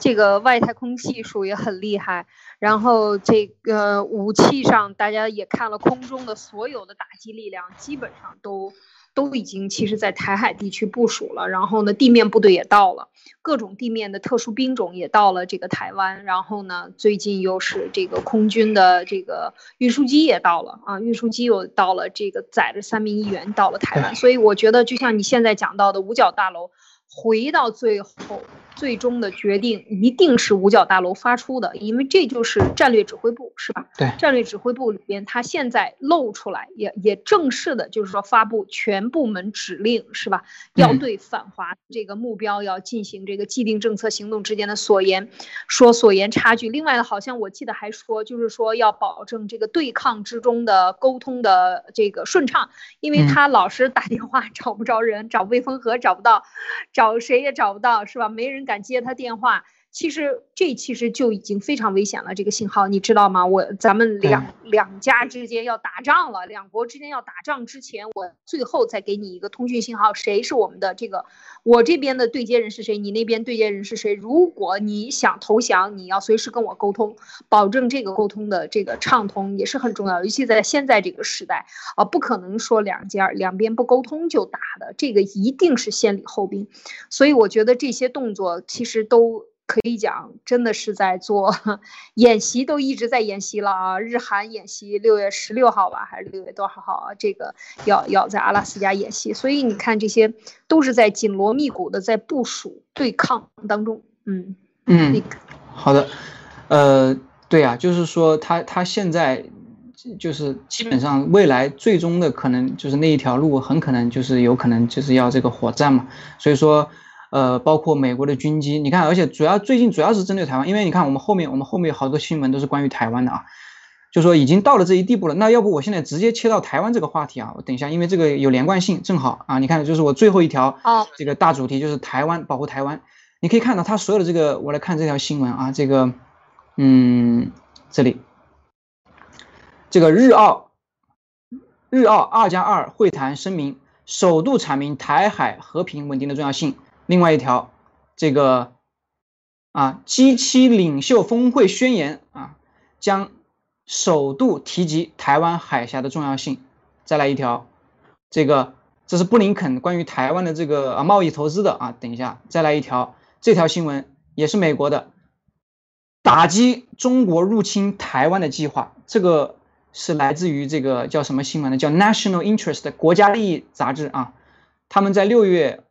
A: 这个外太空技术也很厉害，然后这个武器上大家也看了空中的所有的打击力量，基本上都。都已经其实，在台海地区部署了，然后呢，地面部队也到了，各种地面的特殊兵种也到了这个台湾，然后呢，最近又是这个空军的这个运输机也到了啊，运输机又到了，这个载着三名议员到了台湾，所以我觉得，就像你现在讲到的五角大楼。回到最后，最终的决定一定是五角大楼发出的，因为这就是战略指挥部，是吧？
B: 对，
A: 战略指挥部里边，他现在露出来，也也正式的，就是说发布全部门指令，是吧？要对反华这个目标要进行这个既定政策行动之间的所言，说所言差距。另外呢，好像我记得还说，就是说要保证这个对抗之中的沟通的这个顺畅，因为他老是打电话 找不着人，找魏峰和找不到。找谁也找不到，是吧？没人敢接他电话。其实这其实就已经非常危险了，这个信号你知道吗？我咱们两两家之间要打仗了，两国之间要打仗之前，我最后再给你一个通讯信号，谁是我们的这个，我这边的对接人是谁，你那边对接人是谁？如果你想投降，你要随时跟我沟通，保证这个沟通的这个畅通也是很重要，尤其在现在这个时代啊，不可能说两家两边不沟通就打的，这个一定是先礼后兵，所以我觉得这些动作其实都。可以讲，真的是在做 演习，都一直在演习了啊！日韩演习六月十六号吧，还是六月多少号啊？这个要要在阿拉斯加演习，所以你看，这些都是在紧锣密鼓的在部署对抗当中。嗯
B: 嗯，好的，呃，对啊，就是说他他现在就是基本上未来最终的可能就是那一条路，很可能就是有可能就是要这个火战嘛，所以说。呃，包括美国的军机，你看，而且主要最近主要是针对台湾，因为你看我们后面我们后面有好多新闻都是关于台湾的啊，就说已经到了这一地步了。那要不我现在直接切到台湾这个话题啊？我等一下，因为这个有连贯性，正好啊，你看，就是我最后一条这个大主题就是台湾保护台湾。你可以看到它所有的这个，我来看这条新闻啊，这个，嗯，这里，这个日澳日澳二加二会谈声明首度阐明台海和平稳定的重要性。另外一条，这个啊，G7 领袖峰会宣言啊，将首度提及台湾海峡的重要性。再来一条，这个这是布林肯关于台湾的这个啊贸易投资的啊。等一下，再来一条，这条新闻也是美国的，打击中国入侵台湾的计划。这个是来自于这个叫什么新闻呢？叫 National Interest 国家利益杂志啊，他们在六月。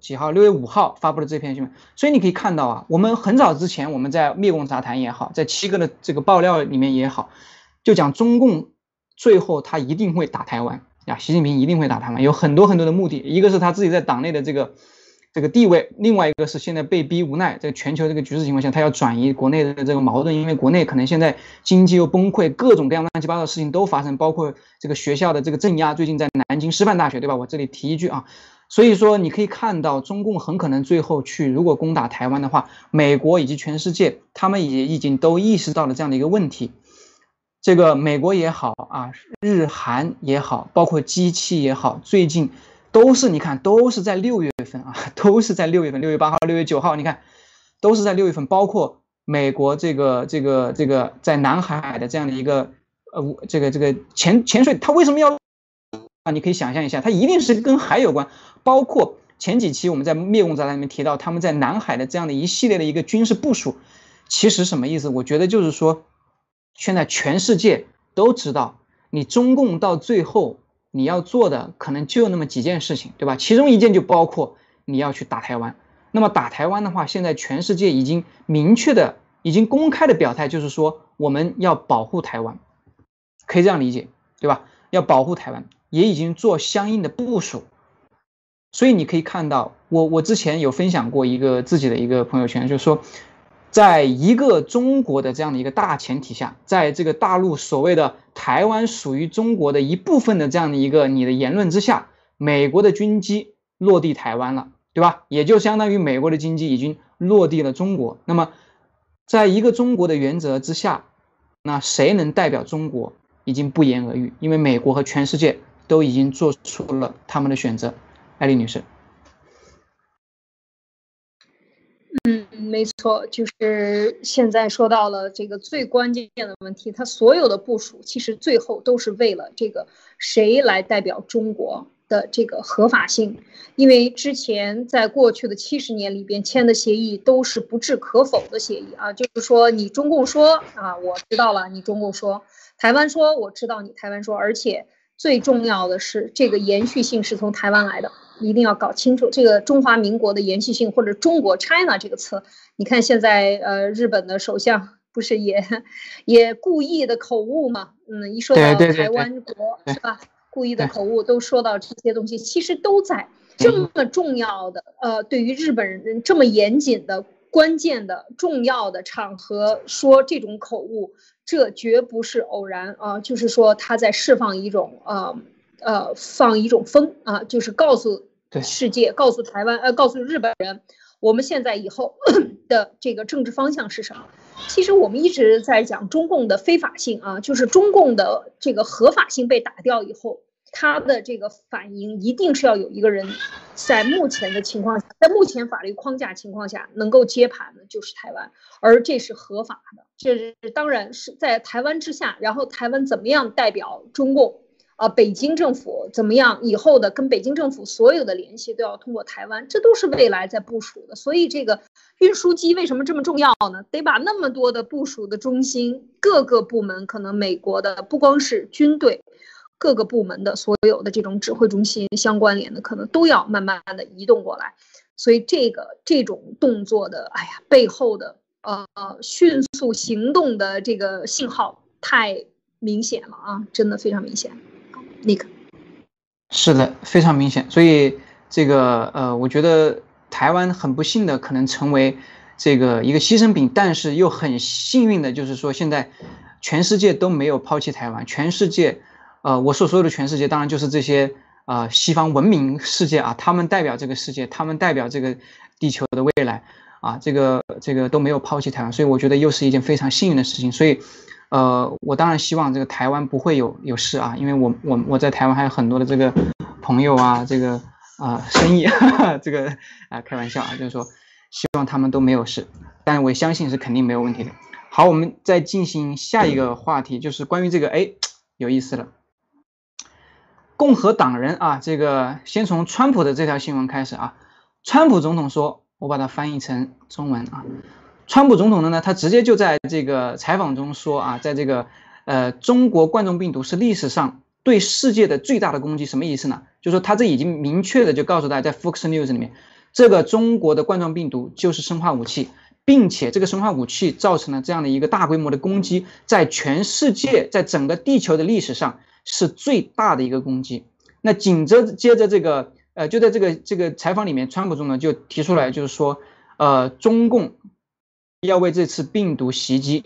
B: 几号？六月五号发布的这篇新闻，所以你可以看到啊，我们很早之前我们在灭共杂谈也好，在七哥的这个爆料里面也好，就讲中共最后他一定会打台湾呀，习近平一定会打台湾，有很多很多的目的，一个是他自己在党内的这个这个地位，另外一个是现在被逼无奈，在全球这个局势情况下，他要转移国内的这个矛盾，因为国内可能现在经济又崩溃，各种各样乱七八糟的事情都发生，包括这个学校的这个镇压，最近在南京师范大学，对吧？我这里提一句啊。所以说，你可以看到，中共很可能最后去，如果攻打台湾的话，美国以及全世界，他们也已经都意识到了这样的一个问题。这个美国也好啊，日韩也好，包括机器也好，最近都是你看，都是在六月份啊，都是在六月份，六月八号、六月九号，你看，都是在六月份。包括美国这个、这个、这个在南海的这样的一个呃，这个、这个潜潜水，他为什么要？啊，你可以想象一下，它一定是跟海有关。包括前几期我们在灭共杂谈里面提到，他们在南海的这样的一系列的一个军事部署，其实什么意思？我觉得就是说，现在全世界都知道，你中共到最后你要做的可能就那么几件事情，对吧？其中一件就包括你要去打台湾。那么打台湾的话，现在全世界已经明确的、已经公开的表态，就是说我们要保护台湾，可以这样理解，对吧？要保护台湾。也已经做相应的部署，所以你可以看到，我我之前有分享过一个自己的一个朋友圈，就是说，在一个中国的这样的一个大前提下，在这个大陆所谓的台湾属于中国的一部分的这样的一个你的言论之下，美国的军机落地台湾了，对吧？也就相当于美国的经济已经落地了中国。那么，在一个中国的原则之下，那谁能代表中国？已经不言而喻，因为美国和全世界都已经做出了他们的选择。艾丽女士。
A: 嗯，没错，就是现在说到了这个最关键的问题，它所有的部署其实最后都是为了这个谁来代表中国的这个合法性，因为之前在过去的七十年里边签的协议都是不置可否的协议啊，就是说你中共说啊，我知道了，你中共说，台湾说我知道你台湾说，而且最重要的是这个延续性是从台湾来的。一定要搞清楚这个中华民国的延续性，或者中国 China 这个词。你看现在呃，日本的首相不是也也故意的口误嘛？嗯，一说到台湾国是吧？故意的口误都说到这些东西，其实都在这么重要的呃，对于日本人这么严谨的、关键的、重要的场合说这种口误，这绝不是偶然啊！就是说他在释放一种呃。呃，放一种风啊，就是告诉世界，告诉台湾，呃，告诉日本人，我们现在以后 的这个政治方向是什么？其实我们一直在讲中共的非法性啊，就是中共的这个合法性被打掉以后，他的这个反应一定是要有一个人在目前的情况下，在目前法律框架情况下能够接盘的就是台湾，而这是合法的，这是当然是在台湾之下，然后台湾怎么样代表中共？啊，北京政府怎么样？以后的跟北京政府所有的联系都要通过台湾，这都是未来在部署的。所以这个运输机为什么这么重要呢？得把那么多的部署的中心，各个部门，可能美国的不光是军队，各个部门的所有的这种指挥中心相关联的，可能都要慢慢的移动过来。所以这个这种动作的，哎呀，背后的呃迅速行动的这个信号太明显了啊，真的非常明显。那个
B: 是的，非常明显。所以这个呃，我觉得台湾很不幸的可能成为这个一个牺牲品，但是又很幸运的，就是说现在全世界都没有抛弃台湾。全世界，呃，我所说的全世界，当然就是这些啊西方文明世界啊，他们代表这个世界，他们代表这个地球的未来啊，这个这个都没有抛弃台湾。所以我觉得又是一件非常幸运的事情。所以。呃，我当然希望这个台湾不会有有事啊，因为我我我在台湾还有很多的这个朋友啊，这个啊生意，这个啊开玩笑啊，就是说希望他们都没有事，但我相信是肯定没有问题的。好，我们再进行下一个话题，就是关于这个，哎，有意思了，共和党人啊，这个先从川普的这条新闻开始啊，川普总统说，我把它翻译成中文啊。川普总统的呢，他直接就在这个采访中说啊，在这个呃，中国冠状病毒是历史上对世界的最大的攻击，什么意思呢？就说他这已经明确的就告诉大家，在 Fox News 里面，这个中国的冠状病毒就是生化武器，并且这个生化武器造成了这样的一个大规模的攻击，在全世界，在整个地球的历史上是最大的一个攻击。那紧着接着这个呃，就在这个这个采访里面，川普总统就提出来，就是说呃，中共。要为这次病毒袭击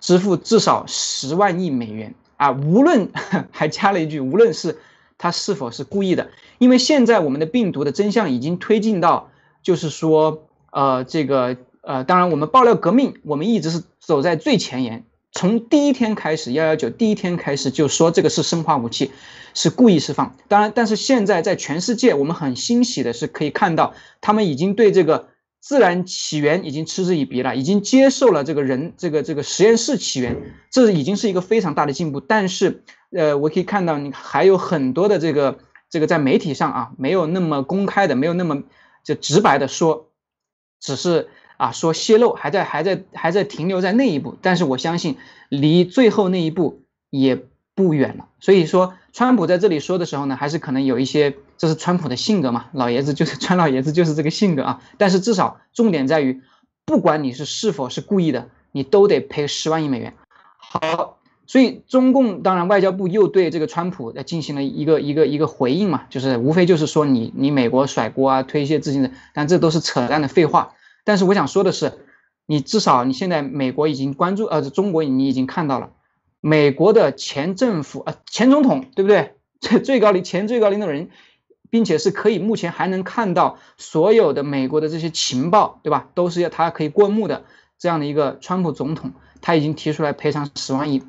B: 支付至少十万亿美元啊！无论 还加了一句，无论是他是否是故意的，因为现在我们的病毒的真相已经推进到，就是说，呃，这个呃，当然我们爆料革命，我们一直是走在最前沿，从第一天开始，幺幺九第一天开始就说这个是生化武器，是故意释放。当然，但是现在在全世界，我们很欣喜的是可以看到，他们已经对这个。自然起源已经嗤之以鼻了，已经接受了这个人这个这个实验室起源，这已经是一个非常大的进步。但是，呃，我可以看到你还有很多的这个这个在媒体上啊，没有那么公开的，没有那么就直白的说，只是啊说泄露，还在还在还在停留在那一步。但是我相信离最后那一步也不远了。所以说。川普在这里说的时候呢，还是可能有一些，这是川普的性格嘛，老爷子就是 川老爷子就是这个性格啊。但是至少重点在于，不管你是是否是故意的，你都得赔十万亿美元。好，所以中共当然外交部又对这个川普进行了一个一个一个回应嘛，就是无非就是说你你美国甩锅啊，推卸自己的，但这都是扯淡的废话。但是我想说的是，你至少你现在美国已经关注呃中国你已经看到了。美国的前政府啊，前总统对不对？这最高领前最高领导人，并且是可以目前还能看到所有的美国的这些情报，对吧？都是要他可以过目的这样的一个川普总统，他已经提出来赔偿十万亿。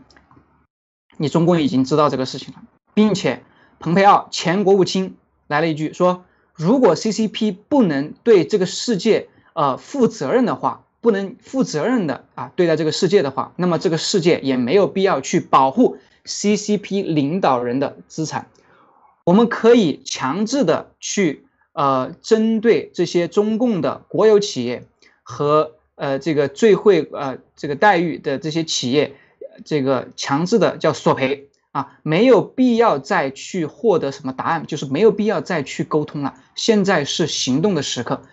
B: 你中共已经知道这个事情了，并且蓬佩奥前国务卿来了一句说，如果 CCP 不能对这个世界呃负责任的话，不能负责任的啊对待这个世界的话，那么这个世界也没有必要去保护 CCP 领导人的资产。我们可以强制的去呃针对这些中共的国有企业和呃这个最惠呃这个待遇的这些企业。这个强制的叫索赔啊，没有必要再去获得什么答案，就是没有必要再去沟通了。现在是行动的时刻，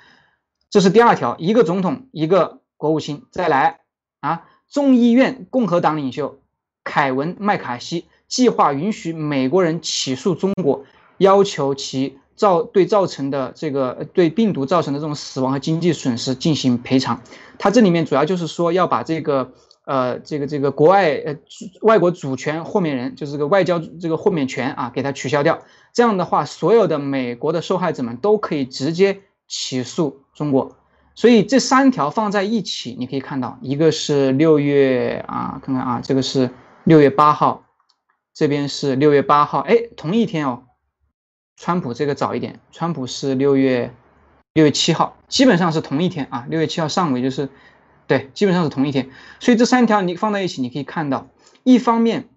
B: 这是第二条。一个总统，一个国务卿，再来啊！众议院共和党领袖凯文·麦卡锡计划允许美国人起诉中国，要求其造对造成的这个对病毒造成的这种死亡和经济损失进行赔偿。他这里面主要就是说要把这个。呃，这个这个国外呃外国主权豁免人，就是这个外交这个豁免权啊，给它取消掉。这样的话，所有的美国的受害者们都可以直接起诉中国。所以这三条放在一起，你可以看到，一个是六月啊，看看啊，这个是六月八号，这边是六月八号，哎，同一天哦。川普这个早一点，川普是六月六月七号，基本上是同一天啊，六月七号上午，就是。对，基本上是同一天，所以这三条你放在一起，你可以看到，一方面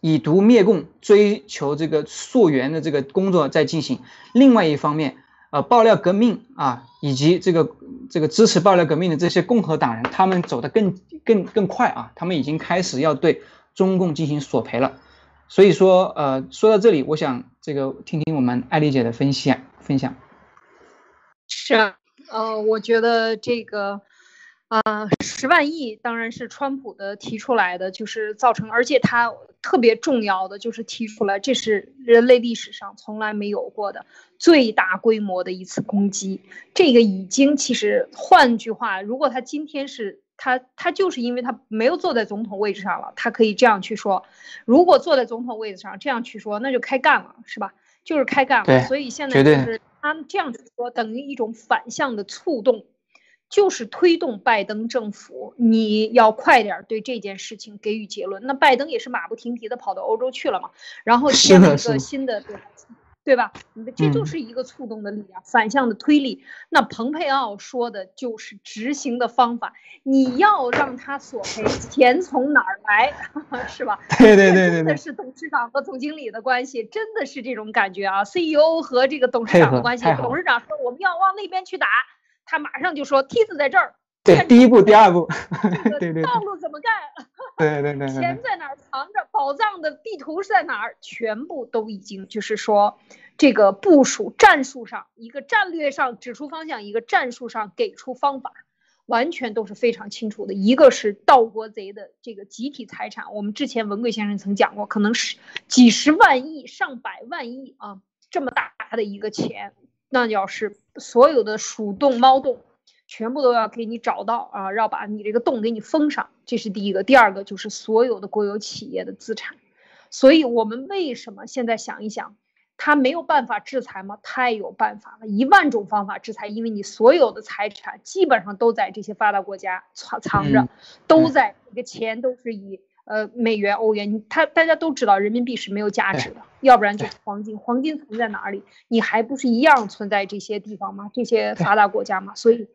B: 以毒灭共、追求这个溯源的这个工作在进行；另外一方面，呃，爆料革命啊，以及这个这个支持爆料革命的这些共和党人，他们走得更更更快啊，他们已经开始要对中共进行索赔了。所以说，呃，说到这里，我想这个听听我们艾丽姐的分析分享。
A: 是啊，呃，我觉得这个。啊，十万亿当然是川普的提出来的，就是造成，而且他特别重要的就是提出来，这是人类历史上从来没有过的最大规模的一次攻击。这个已经其实，换句话，如果他今天是他，他就是因为他没有坐在总统位置上了，他可以这样去说。如果坐在总统位置上这样去说，那就开干了，是吧？就是开干了。所以现在就是他这样去说，等于一种反向的触动。就是推动拜登政府，你要快点对这件事情给予结论。那拜登也是马不停蹄的跑到欧洲去了嘛，然后签了一个新的，对吧？这就是一个触动的力量，反向的推力。那蓬佩奥说的就是执行的方法，你要让他索赔，钱从哪儿来，是吧？
B: 对对对对，
A: 真的是董事长和总经理的关系，真的是这种感觉啊。CEO 和这个董事长的关系，董事长说我们要往那边去打。他马上就说：“梯子在这儿，
B: 对，第一步，第二步，
A: 对对道路怎么干？
B: 对对对，
A: 钱在哪儿藏着？宝藏的地图是在哪儿？全部都已经就是说，这个部署战术上，一个战略上指出方向，一个战术上给出方法，完全都是非常清楚的。一个是盗国贼的这个集体财产，我们之前文贵先生曾讲过，可能是几十万亿、上百万亿啊，这么大的一个钱。”那要是所有的鼠洞、猫洞，全部都要给你找到啊，要把你这个洞给你封上，这是第一个。第二个就是所有的国有企业的资产。所以我们为什么现在想一想，他没有办法制裁吗？太有办法了，一万种方法制裁，因为你所有的财产基本上都在这些发达国家藏藏着，都在这个钱都是以。呃，美元、欧元，他大家都知道，人民币是没有价值的，要不然就是黄金。黄金存在哪里？你还不是一样存在这些地方吗？这些发达国家吗？所以，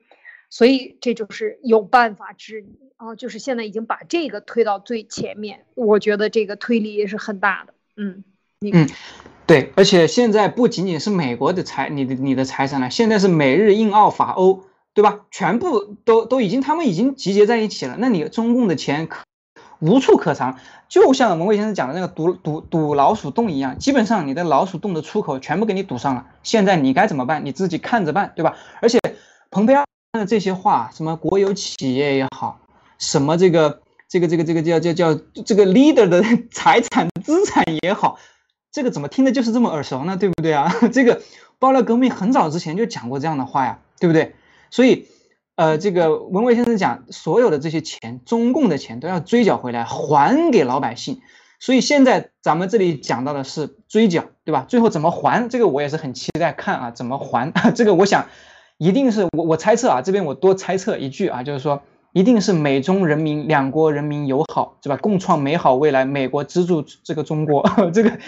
A: 所以这就是有办法治理啊！就是现在已经把这个推到最前面，我觉得这个推力也是很大的。嗯，
B: 嗯，对，而且现在不仅仅是美国的财，你的你的财产了，现在是美日印澳法欧，对吧？全部都都已经，他们已经集结在一起了。那你中共的钱可？无处可藏，就像文贵先生讲的那个堵堵堵老鼠洞一样，基本上你的老鼠洞的出口全部给你堵上了。现在你该怎么办？你自己看着办，对吧？而且蓬佩奥的这些话，什么国有企业也好，什么这个这个这个这个叫叫叫这个 leader 的 财产资产也好，这个怎么听的就是这么耳熟呢？对不对啊？这个爆料革命很早之前就讲过这样的话呀，对不对？所以。呃，这个文伟先生讲，所有的这些钱，中共的钱都要追缴回来，还给老百姓。所以现在咱们这里讲到的是追缴，对吧？最后怎么还？这个我也是很期待看啊，怎么还？这个我想，一定是我我猜测啊，这边我多猜测一句啊，就是说，一定是美中人民两国人民友好，对吧？共创美好未来，美国资助这个中国，这个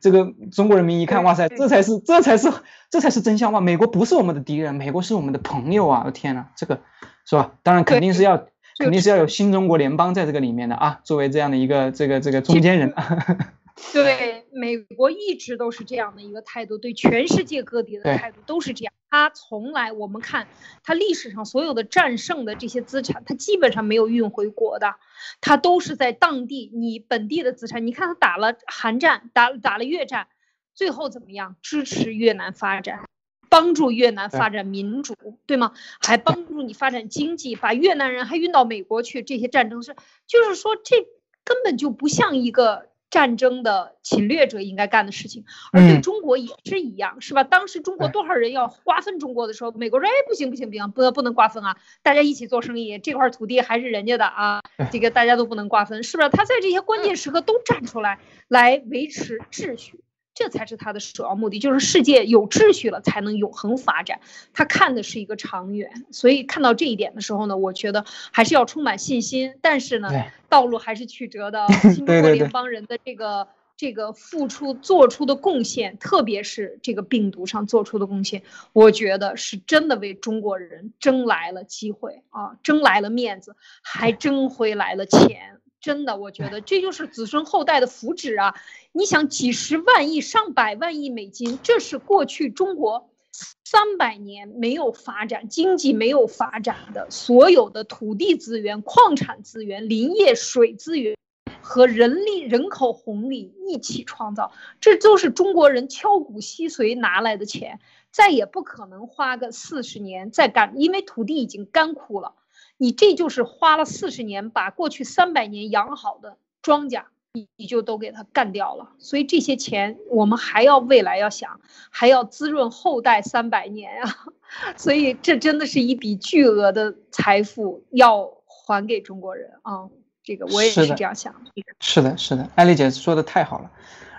B: 这个中国人民一看，哇塞，这才是这才是这才是真相哇！美国不是我们的敌人，美国是我们的朋友啊！我天呐，这个是吧？当然肯定是要肯定是要有新中国联邦在这个里面的啊，作为这样的一个这个这个中间人。
A: 对，美国一直都是这样的一个态度，对全世界各地的态度都是这样。他从来，我们看他历史上所有的战胜的这些资产，他基本上没有运回国的，他都是在当地你本地的资产。你看他打了韩战，打打了越战，最后怎么样？支持越南发展，帮助越南发展民主，对吗？还帮助你发展经济，把越南人还运到美国去。这些战争是，就是说这根本就不像一个。战争的侵略者应该干的事情，而对中国也是一样，是吧？当时中国多少人要瓜分中国的时候，美国说：“哎，不行不行不行，不不能瓜分啊！大家一起做生意，这块土地还是人家的啊，这个大家都不能瓜分，是不是？”他在这些关键时刻都站出来，来维持秩序。这才是他的首要目的，就是世界有秩序了才能永恒发展。他看的是一个长远，所以看到这一点的时候呢，我觉得还是要充满信心。但是呢，道路还是曲折的。新中国联邦人的这个这个付出做出的贡献，特别是这个病毒上做出的贡献，我觉得是真的为中国人争来了机会啊，争来了面子，还争回来了钱。真的，我觉得这就是子孙后代的福祉啊！你想，几十万亿、上百万亿美金，这是过去中国三百年没有发展、经济没有发展的所有的土地资源、矿产资源、林业水资源和人力、人口红利一起创造，这都是中国人敲骨吸髓拿来的钱，再也不可能花个四十年再干，因为土地已经干枯了。你这就是花了四十年，把过去三百年养好的庄稼，你你就都给它干掉了。所以这些钱我们还要未来要想，还要滋润后代三百年啊！所以这真的是一笔巨额的财富要还给中国人啊！这个我也是这样想的。
B: 是的，是的，艾丽姐说的太好了。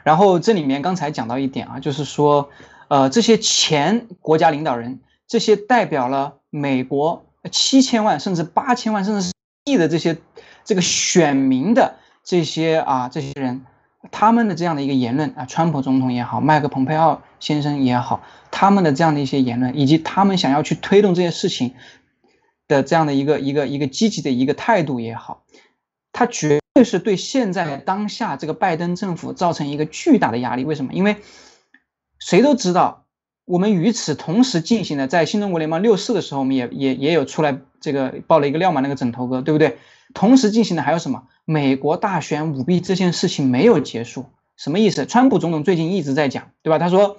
B: 然后这里面刚才讲到一点啊，就是说，呃，这些前国家领导人，这些代表了美国。七千万甚至八千万甚至是亿的这些这个选民的这些啊这些人，他们的这样的一个言论啊，川普总统也好，麦克蓬佩奥先生也好，他们的这样的一些言论，以及他们想要去推动这些事情的这样的一个一个一个积极的一个态度也好，他绝对是对现在当下这个拜登政府造成一个巨大的压力。为什么？因为谁都知道。我们与此同时进行的，在新中国联邦六四的时候，我们也也也有出来这个爆了一个料嘛，那个枕头哥，对不对？同时进行的还有什么？美国大选舞弊这件事情没有结束，什么意思？川普总统最近一直在讲，对吧？他说，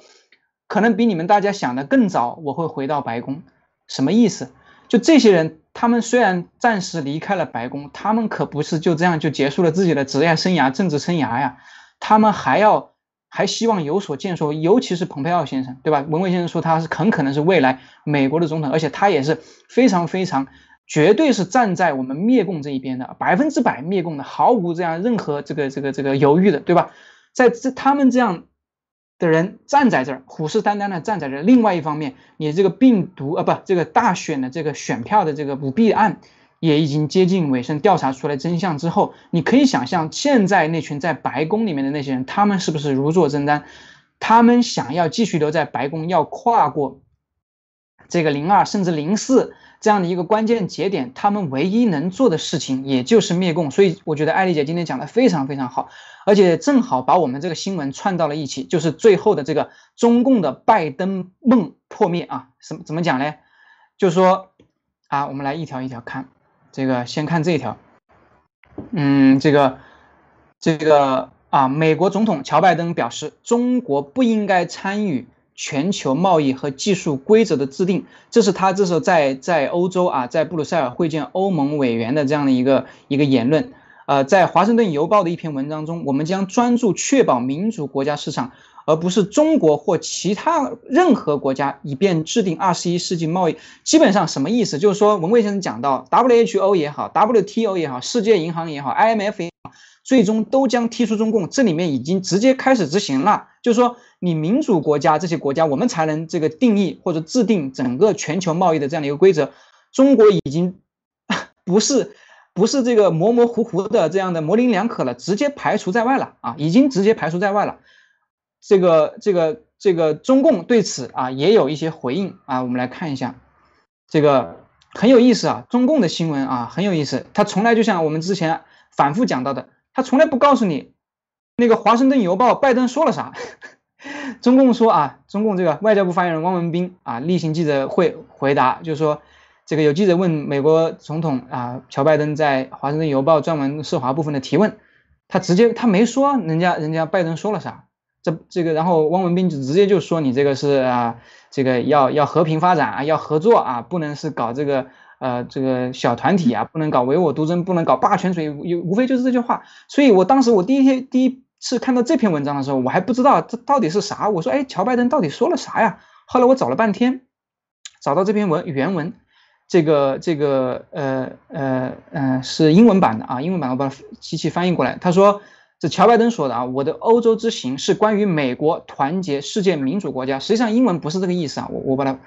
B: 可能比你们大家想的更早，我会回到白宫，什么意思？就这些人，他们虽然暂时离开了白宫，他们可不是就这样就结束了自己的职业生涯、政治生涯呀，他们还要。还希望有所建树，尤其是蓬佩奥先生，对吧？文蔚先生说他是很可能是未来美国的总统，而且他也是非常非常，绝对是站在我们灭共这一边的，百分之百灭共的，毫无这样任何这个这个这个犹豫的，对吧？在这他们这样的人站在这儿，虎视眈眈的站在这儿。另外一方面，你这个病毒啊，不，这个大选的这个选票的这个舞弊案。也已经接近尾声，调查出来真相之后，你可以想象，现在那群在白宫里面的那些人，他们是不是如坐针毡？他们想要继续留在白宫，要跨过这个零二甚至零四这样的一个关键节点，他们唯一能做的事情也就是灭共。所以，我觉得艾丽姐今天讲的非常非常好，而且正好把我们这个新闻串到了一起，就是最后的这个中共的拜登梦破灭啊？什么怎么讲呢？就是说啊，我们来一条一条看。这个先看这一条，嗯，这个，这个啊，美国总统乔拜登表示，中国不应该参与全球贸易和技术规则的制定。这是他这时候在在欧洲啊，在布鲁塞尔会见欧盟委员的这样的一个一个言论。呃，在华盛顿邮报的一篇文章中，我们将专注确保民主国家市场。而不是中国或其他任何国家，以便制定二十一世纪贸易。基本上什么意思？就是说，文贵先生讲到，WHO 也好，WTO 也好，世界银行也好，IMF 也好，最终都将踢出中共。这里面已经直接开始执行了。就是说，你民主国家这些国家，我们才能这个定义或者制定整个全球贸易的这样的一个规则。中国已经 不是不是这个模模糊糊的这样的模棱两可了，直接排除在外了啊，已经直接排除在外了。这个这个这个中共对此啊也有一些回应啊，我们来看一下，这个很有意思啊，中共的新闻啊很有意思，他从来就像我们之前反复讲到的，他从来不告诉你那个《华盛顿邮报》拜登说了啥。中共说啊，中共这个外交部发言人汪文斌啊例行记者会回答，就是说这个有记者问美国总统啊乔拜登在《华盛顿邮报》专门涉华部分的提问，他直接他没说人家人家拜登说了啥。这这个，然后汪文斌就直接就说你这个是啊，这个要要和平发展啊，要合作啊，不能是搞这个呃这个小团体啊，不能搞唯我独尊，不能搞霸权主义，无无非就是这句话。所以我当时我第一天第一次看到这篇文章的时候，我还不知道这到底是啥。我说哎，乔拜登到底说了啥呀？后来我找了半天，找到这篇文原文，这个这个呃呃呃是英文版的啊，英文版我把它机器翻译过来，他说。这乔拜登说的啊，我的欧洲之行是关于美国团结世界民主国家。实际上英文不是这个意思啊，我我把它，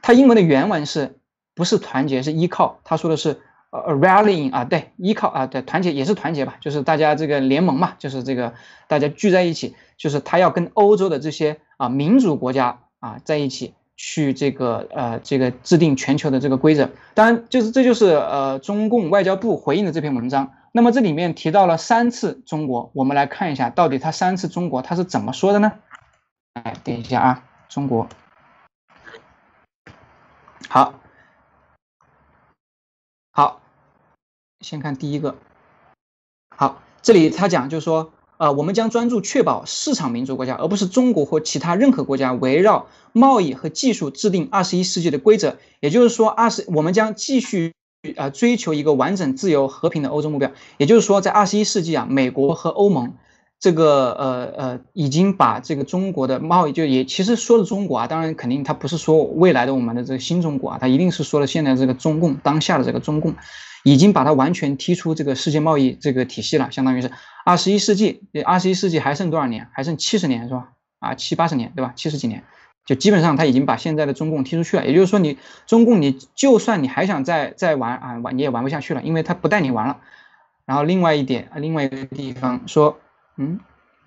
B: 它英文的原文是不是团结是依靠？他说的是呃 rallying 啊，对，依靠啊，对，团结也是团结吧，就是大家这个联盟嘛，就是这个大家聚在一起，就是他要跟欧洲的这些啊民主国家啊在一起去这个呃这个制定全球的这个规则。当然，就是这就是呃中共外交部回应的这篇文章。那么这里面提到了三次中国，我们来看一下，到底他三次中国他是怎么说的呢？哎，等一下啊，中国，好，好，先看第一个，好，这里他讲就是说，啊，我们将专注确保市场民主国家，而不是中国或其他任何国家围绕贸易和技术制定二十一世纪的规则，也就是说，二十我们将继续。啊，追求一个完整、自由、和平的欧洲目标，也就是说，在二十一世纪啊，美国和欧盟这个呃呃，已经把这个中国的贸易，就也其实说的中国啊，当然肯定他不是说未来的我们的这个新中国啊，他一定是说了现在这个中共当下的这个中共，已经把它完全踢出这个世界贸易这个体系了，相当于是二十一世纪，二十一世纪还剩多少年？还剩七十年是吧？啊，七八十年对吧？七十几年。就基本上他已经把现在的中共踢出去了，也就是说你中共你就算你还想再再玩啊玩你也玩不下去了，因为他不带你玩了。然后另外一点啊，另外一个地方说，嗯，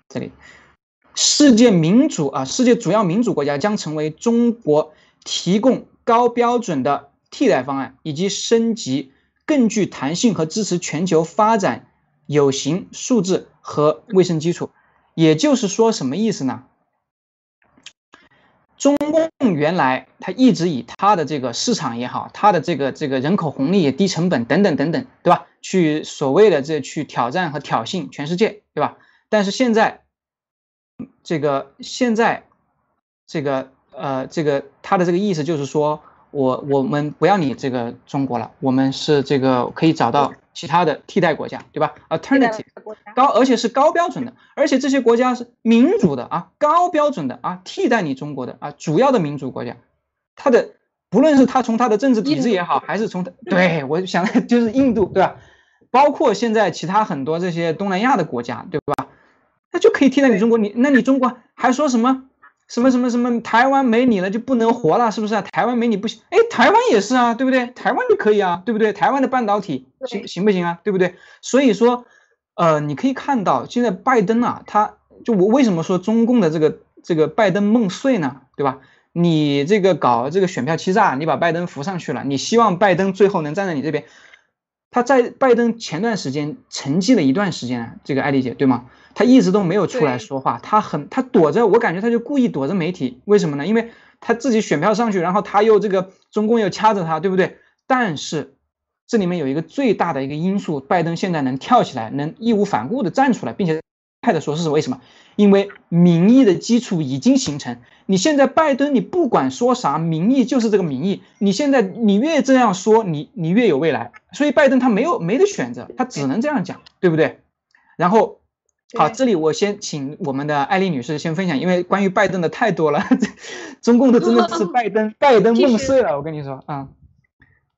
B: 这里世界民主啊，世界主要民主国家将成为中国提供高标准的替代方案，以及升级更具弹性和支持全球发展有形数字和卫生基础。也就是说什么意思呢？中共原来他一直以他的这个市场也好，他的这个这个人口红利也、低成本等等等等，对吧？去所谓的这去挑战和挑衅全世界，对吧？但是现在，这个现在，这个呃，这个他的这个意思就是说。我我们不要你这个中国了，我们是这个可以找到其他的替代国家，对吧？Alternative 高，而且是高标准的，而且这些国家是民主的啊，高标准的啊，替代你中国的啊，主要的民主国家，它的不论是它从它的政治体制也好，还是从对我想 就是印度，对吧？包括现在其他很多这些东南亚的国家，对吧？那就可以替代你中国，你那你中国还说什么？什么什么什么？台湾没你了就不能活了，是不是啊？台湾没你不行，哎，台湾也是啊，对不对？台湾就可以啊，对不对？台湾的半导体行行不行啊？对不对？所以说，呃，你可以看到现在拜登啊，他就我为什么说中共的这个这个拜登梦碎呢？对吧？你这个搞这个选票欺诈，你把拜登扶上去了，你希望拜登最后能站在你这边。他在拜登前段时间沉寂了一段时间，这个艾丽姐对吗？他一直都没有出来说话，他很他躲着，我感觉他就故意躲着媒体，为什么呢？因为他自己选票上去，然后他又这个中共又掐着他，对不对？但是这里面有一个最大的一个因素，拜登现在能跳起来，能义无反顾的站出来，并且派的说是为什么？因为民意的基础已经形成。你现在拜登，你不管说啥，民意就是这个民意。你现在你越这样说，你你越有未来。所以拜登他没有没得选择，他只能这样讲，对不对？然后。好，这里我先请我们的艾丽女士先分享，因为关于拜登的太多了，中共的真的是拜登，拜登梦碎了，我跟你说啊，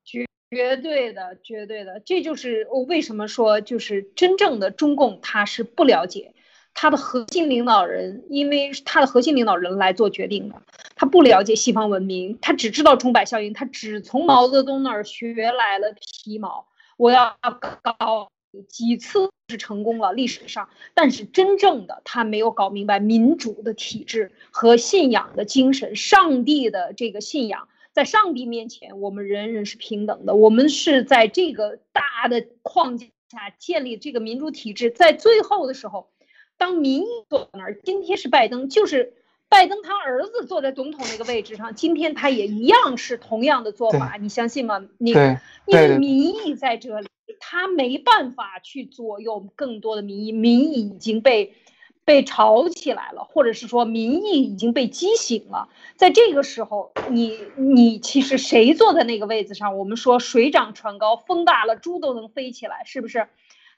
A: 绝绝对的，绝对的，这就是我为什么说，就是真正的中共他是不了解他的核心领导人，因为他的核心领导人来做决定的，他不了解西方文明，他只知道钟摆效应，他只从毛泽东那儿学来了皮毛。我要搞几次是成功了，历史上，但是真正的他没有搞明白民主的体制和信仰的精神，上帝的这个信仰，在上帝面前，我们人人是平等的，我们是在这个大的框架下建立这个民主体制，在最后的时候，当民意坐在那儿，今天是拜登，就是拜登他儿子坐在总统那个位置上，今天他也一样是同样的做法，你相信吗？你因为民意在这里。他没办法去左右更多的民意，民意已经被被炒起来了，或者是说民意已经被激醒了。在这个时候，你你其实谁坐在那个位子上？我们说水涨船高，风大了猪都能飞起来，是不是？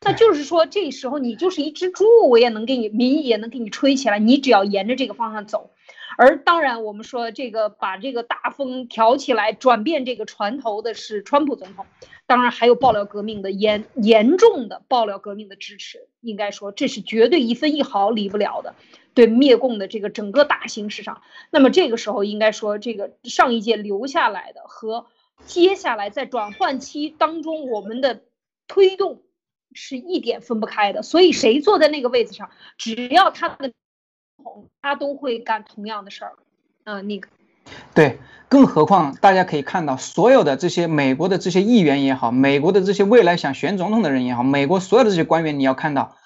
A: 那就是说这时候你就是一只猪，我也能给你民意也能给你吹起来，你只要沿着这个方向走。而当然，我们说这个把这个大风挑起来，转变这个船头的是川普总统。当然还有爆料革命的严严重的爆料革命的支持，应该说这是绝对一分一毫离不了的。对灭共的这个整个大形势上，那么这个时候应该说这个上一届留下来的和接下来在转换期当中我们的推动是一点分不开的。所以谁坐在那个位置上，只要他的他都会干同样的事儿。嗯，那个。
B: 对，更何况大家可以看到，所有的这些美国的这些议员也好，美国的这些未来想选总统的人也好，美国所有的这些官员，你要看到，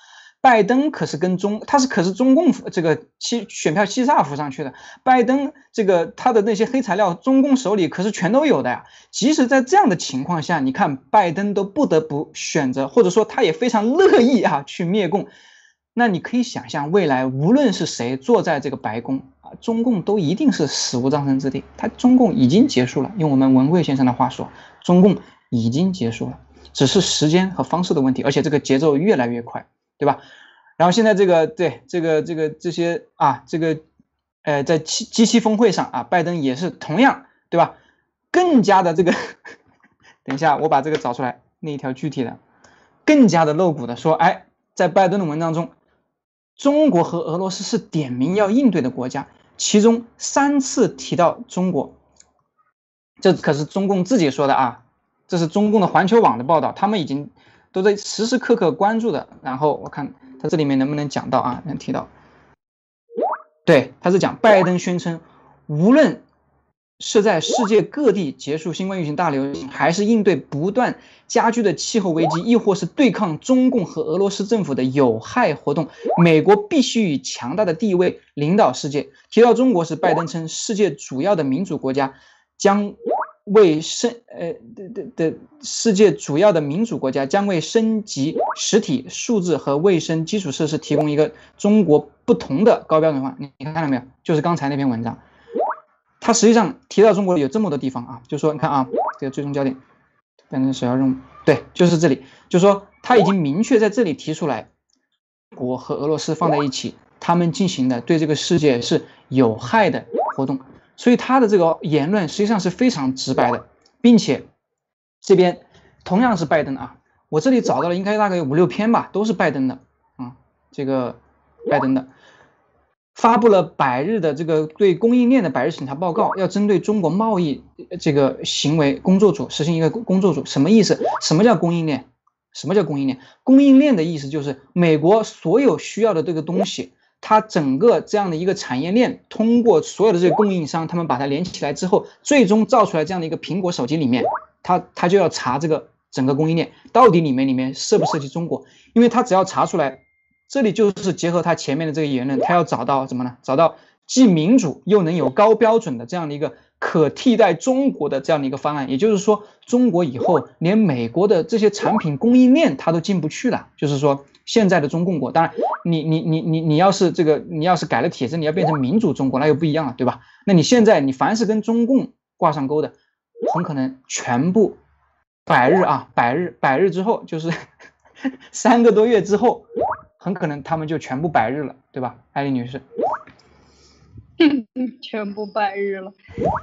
B: 拜登可是跟中，他是可是中共这个欺选票欺诈扶上去的，拜登这个他的那些黑材料，中共手里可是全都有的呀。即使在这样的情况下，你看拜登都不得不选择，或者说他也非常乐意啊去灭共。那你可以想象，未来无论是谁坐在这个白宫啊，中共都一定是死无葬身之地。他中共已经结束了，用我们文贵先生的话说，中共已经结束了，只是时间和方式的问题，而且这个节奏越来越快，对吧？然后现在这个对这个这个这些啊，这个呃，在七七七峰会上啊，拜登也是同样，对吧？更加的这个，等一下我把这个找出来那一条具体的，更加的露骨的说，哎，在拜登的文章中。中国和俄罗斯是点名要应对的国家，其中三次提到中国，这可是中共自己说的啊，这是中共的环球网的报道，他们已经都在时时刻刻关注的。然后我看他这里面能不能讲到啊，能提到，对，他是讲拜登宣称，无论。是在世界各地结束新冠疫情大流行，还是应对不断加剧的气候危机，亦或是对抗中共和俄罗斯政府的有害活动，美国必须以强大的地位领导世界。提到中国时，拜登称，世界主要的民主国家将为升呃的的的世界主要的民主国家将为升级实体数字和卫生基础设施提供一个中国不同的高标准化。你你看到没有？就是刚才那篇文章。他实际上提到中国有这么多地方啊，就说你看啊，这个最终焦点变成首要任务，对，就是这里，就说他已经明确在这里提出来，国和俄罗斯放在一起，他们进行的对这个世界是有害的活动，所以他的这个言论实际上是非常直白的，并且这边同样是拜登啊，我这里找到了应该大概有五六篇吧，都是拜登的啊，这个拜登的。发布了百日的这个对供应链的百日审查报告，要针对中国贸易这个行为工作组实行一个工作组，什么意思？什么叫供应链？什么叫供应链？供应链的意思就是美国所有需要的这个东西，它整个这样的一个产业链，通过所有的这个供应商，他们把它连起来之后，最终造出来这样的一个苹果手机里面，它它就要查这个整个供应链到底里面里面涉不涉及中国，因为它只要查出来。这里就是结合他前面的这个言论，他要找到什么呢？找到既民主又能有高标准的这样的一个可替代中国的这样的一个方案。也就是说，中国以后连美国的这些产品供应链它都进不去了。就是说，现在的中共国，当然你你你你你要是这个你要是改了体制，你要变成民主中国，那又不一样了，对吧？那你现在你凡是跟中共挂上钩的，很可能全部百日啊，百日百日之后就是 三个多月之后。很可能他们就全部百日了，对吧，艾丽女士？
A: 全部百日了，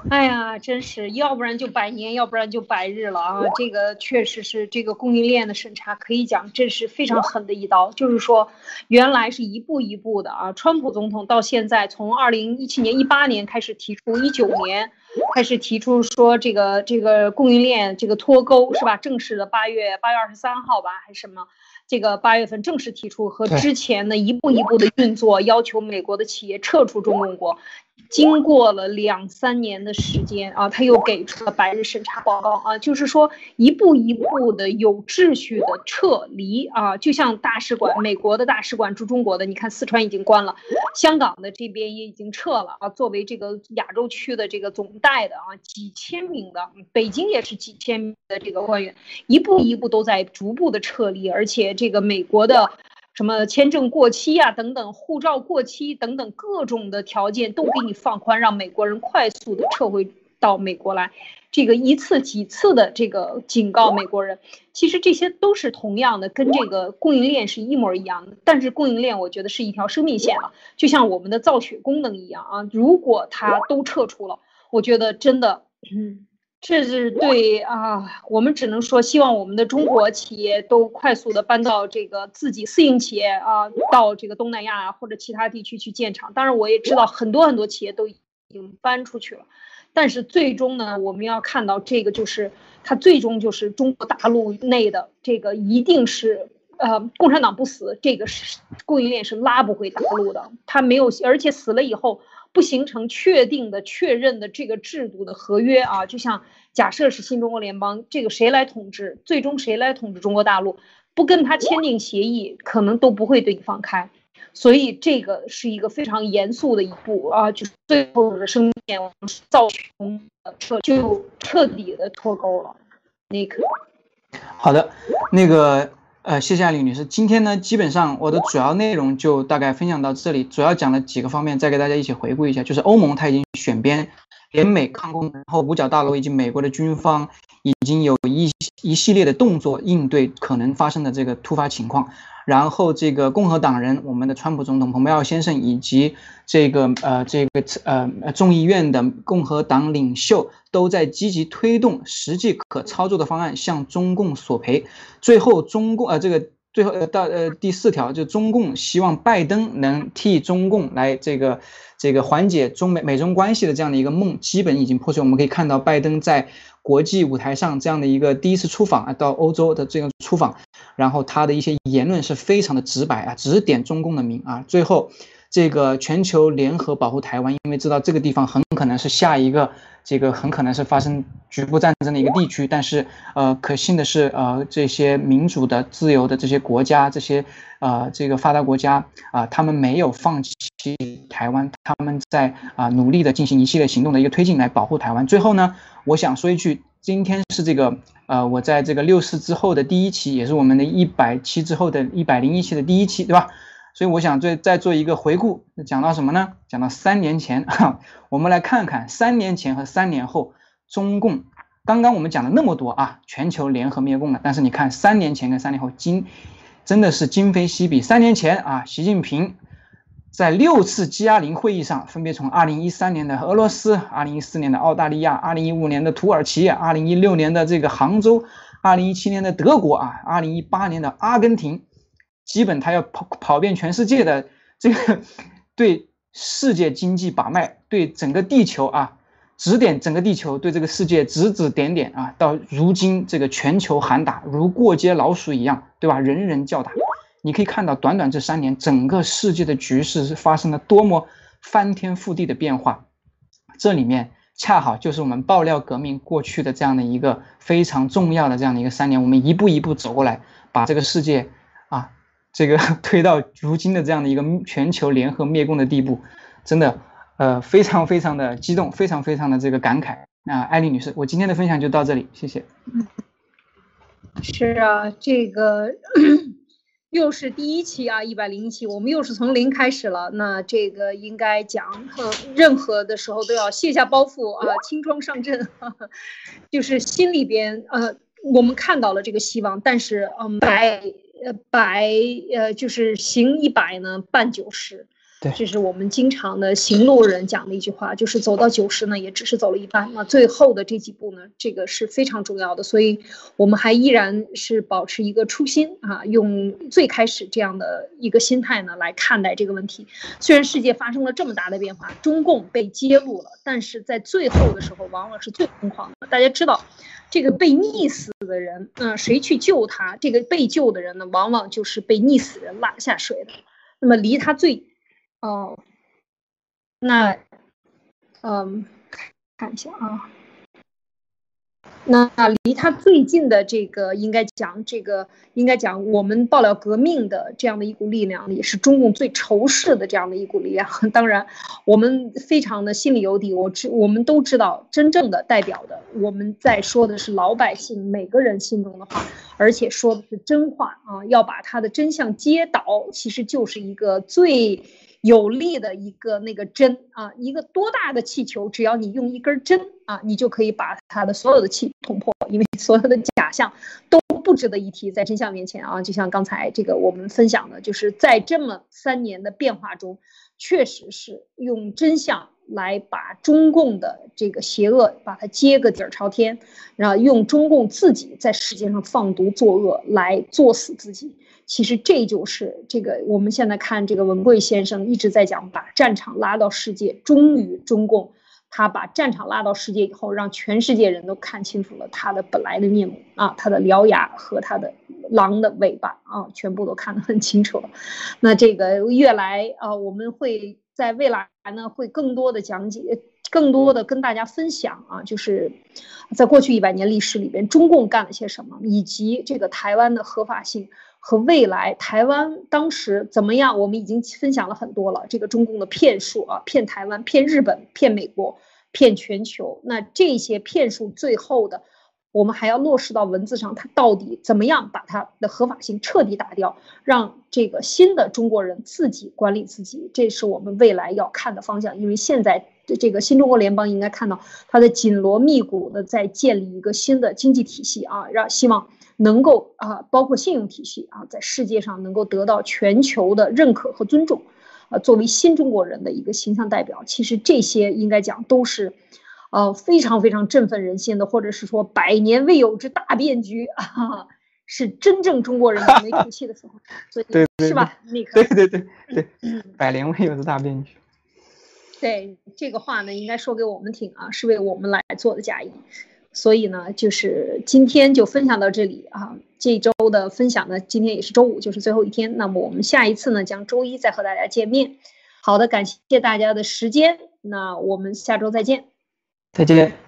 A: 哎呀，真是，要不然就百年，要不然就百日了啊！这个确实是这个供应链的审查，可以讲这是非常狠的一刀。就是说，原来是一步一步的啊，川普总统到现在从二零一七年、一八年开始提出，一九年开始提出说这个这个供应链这个脱钩是吧？正式的八月八月二十三号吧还是什么？这个八月份正式提出和之前的一步一步的运作，要求美国的企业撤出中共国。经过了两三年的时间啊，他又给出了百日审查报告啊，就是说一步一步的有秩序的撤离啊，就像大使馆，美国的大使馆驻中国的，你看四川已经关了，香港的这边也已经撤了啊，作为这个亚洲区的这个总代的啊，几千名的，北京也是几千名的这个官员，一步一步都在逐步的撤离，而且这个美国的。什么签证过期呀，等等，护照过期等等，各种的条件都给你放宽，让美国人快速的撤回到美国来。这个一次几次的这个警告美国人，其实这些都是同样的，跟这个供应链是一模一样的。但是供应链我觉得是一条生命线啊，就像我们的造血功能一样啊。如果它都撤出了，我觉得真的，嗯。这是对啊，我们只能说希望我们的中国企业都快速的搬到这个自己私营企业啊，到这个东南亚或者其他地区去建厂。当然，我也知道很多很多企业都已经搬出去了，但是最终呢，我们要看到这个就是它最终就是中国大陆内的这个一定是呃共产党不死，这个是供应链是拉不回大陆的，它没有，而且死了以后。不形成确定的、确认的这个制度的合约啊，就像假设是新中国联邦，这个谁来统治？最终谁来统治中国大陆？不跟他签订协议，可能都不会对你放开。所以这个是一个非常严肃的一步啊，就是最后的生命造成彻就彻底的脱钩了。那个，
B: 好的，那个。呃，谢谢李女士。今天呢，基本上我的主要内容就大概分享到这里，主要讲了几个方面，再给大家一起回顾一下。就是欧盟它已经选边，联美抗攻，然后五角大楼以及美国的军方已经有一一系列的动作应对可能发生的这个突发情况。然后这个共和党人，我们的川普总统、蓬佩奥先生以及这个呃这个呃众议院的共和党领袖都在积极推动实际可操作的方案向中共索赔。最后中共呃这个最后呃到呃第四条就中共希望拜登能替中共来这个这个缓解中美美中关系的这样的一个梦基本已经破碎。我们可以看到拜登在国际舞台上这样的一个第一次出访啊到欧洲的这个出访。然后他的一些言论是非常的直白啊，只点中共的名啊。最后，这个全球联合保护台湾，因为知道这个地方很可能是下一个，这个很可能是发生局部战争的一个地区。但是，呃，可信的是，呃，这些民主的、自由的这些国家，这些呃，这个发达国家啊，他们没有放弃台湾，他们在啊努力的进行一系列行动的一个推进来保护台湾。最后呢，我想说一句。今天是这个，呃，我在这个六四之后的第一期，也是我们的一百期之后的一百零一期的第一期，对吧？所以我想再再做一个回顾，讲到什么呢？讲到三年前，我们来看看三年前和三年后，中共刚刚我们讲了那么多啊，全球联合灭共了，但是你看三年前跟三年后，今真的是今非昔比。三年前啊，习近平。在六次 G20 会议上，分别从2013年的俄罗斯、2014年的澳大利亚、2015年的土耳其、2016年的这个杭州、2017年的德国啊、2018年的阿根廷，基本他要跑跑遍全世界的这个对世界经济把脉，对整个地球啊指点整个地球，对这个世界指指点点啊，到如今这个全球喊打如过街老鼠一样，对吧？人人叫打。你可以看到，短短这三年，整个世界的局势是发生了多么翻天覆地的变化。这里面恰好就是我们爆料革命过去的这样的一个非常重要的这样的一个三年，我们一步一步走过来，把这个世界啊，这个 推到如今的这样的一个全球联合灭共的地步，真的，呃，非常非常的激动，非常非常的这个感慨。那艾丽女士，我今天的分享就到这里，谢谢。
A: 是啊，这个。又是第一期啊，一百零一期，我们又是从零开始了。那这个应该讲，呃任何的时候都要卸下包袱啊，轻装上阵，就是心里边呃，我们看到了这个希望，但是嗯，百呃百呃就是行一百呢，办九十，
B: 对，
A: 这是我们经常的行路人讲的一句话，就是走到九十呢，也只是走了一半。那最后的这几步呢，这个是非常重要的，所以我们还依然是保持一个初心啊，用最开始这样的一个心态呢来看待这个问题。虽然世界发生了这么大的变化，中共被揭露了，但是在最后的时候，往往是最疯狂的。大家知道，这个被溺死的人，嗯，谁去救他？这个被救的人呢，往往就是被溺死人拉下水的。那么离他最哦，那，嗯，看一下啊，那离他最近的这个应该讲这个应该讲我们爆料革命的这样的一股力量，也是中共最仇视的这样的一股力量。当然，我们非常的心里有底，我知我们都知道，真正的代表的，我们在说的是老百姓每个人心中的话，而且说的是真话啊，要把他的真相揭倒，其实就是一个最。有力的一个那个针啊，一个多大的气球，只要你用一根针啊，你就可以把它的所有的气捅破，因为所有的假象都不值得一提，在真相面前啊，就像刚才这个我们分享的，就是在这么三年的变化中，确实是用真相来把中共的这个邪恶把它揭个底儿朝天，然后用中共自己在世界上放毒作恶来作死自己。其实这就是这个，我们现在看这个文贵先生一直在讲，把战场拉到世界。终于，中共他把战场拉到世界以后，让全世界人都看清楚了他的本来的面目啊，他的獠牙和他的狼的尾巴啊，全部都看得很清楚了。那这个越来啊，我们会在未来呢，会更多的讲解，更多的跟大家分享啊，就是在过去一百年历史里边，中共干了些什么，以及这个台湾的合法性。和未来台湾当时怎么样？我们已经分享了很多了。这个中共的骗术啊，骗台湾、骗日本、骗美国、骗全球。那这些骗术最后的，我们还要落实到文字上，它到底怎么样把它的合法性彻底打掉，让这个新的中国人自己管理自己，这是我们未来要看的方向。因为现在这个新中国联邦应该看到它在紧锣密鼓的在建立一个新的经济体系啊，让希望。能够啊，包括信用体系啊，在世界上能够得到全球的认可和尊重，啊，作为新中国人的一个形象代表，其实这些应该讲都是，呃，非常非常振奋人心的，或者是说百年未有之大变局啊，是真正中国人没出气的时候，所以 是吧？那
B: 个对对对对，百年未有之大变局。
A: 对这个话呢，应该说给我们听啊，是为我们来做的嫁衣。所以呢，就是今天就分享到这里啊。这周的分享呢，今天也是周五，就是最后一天。那么我们下一次呢，将周一再和大家见面。好的，感谢大家的时间，那我们下周再见。
B: 再见。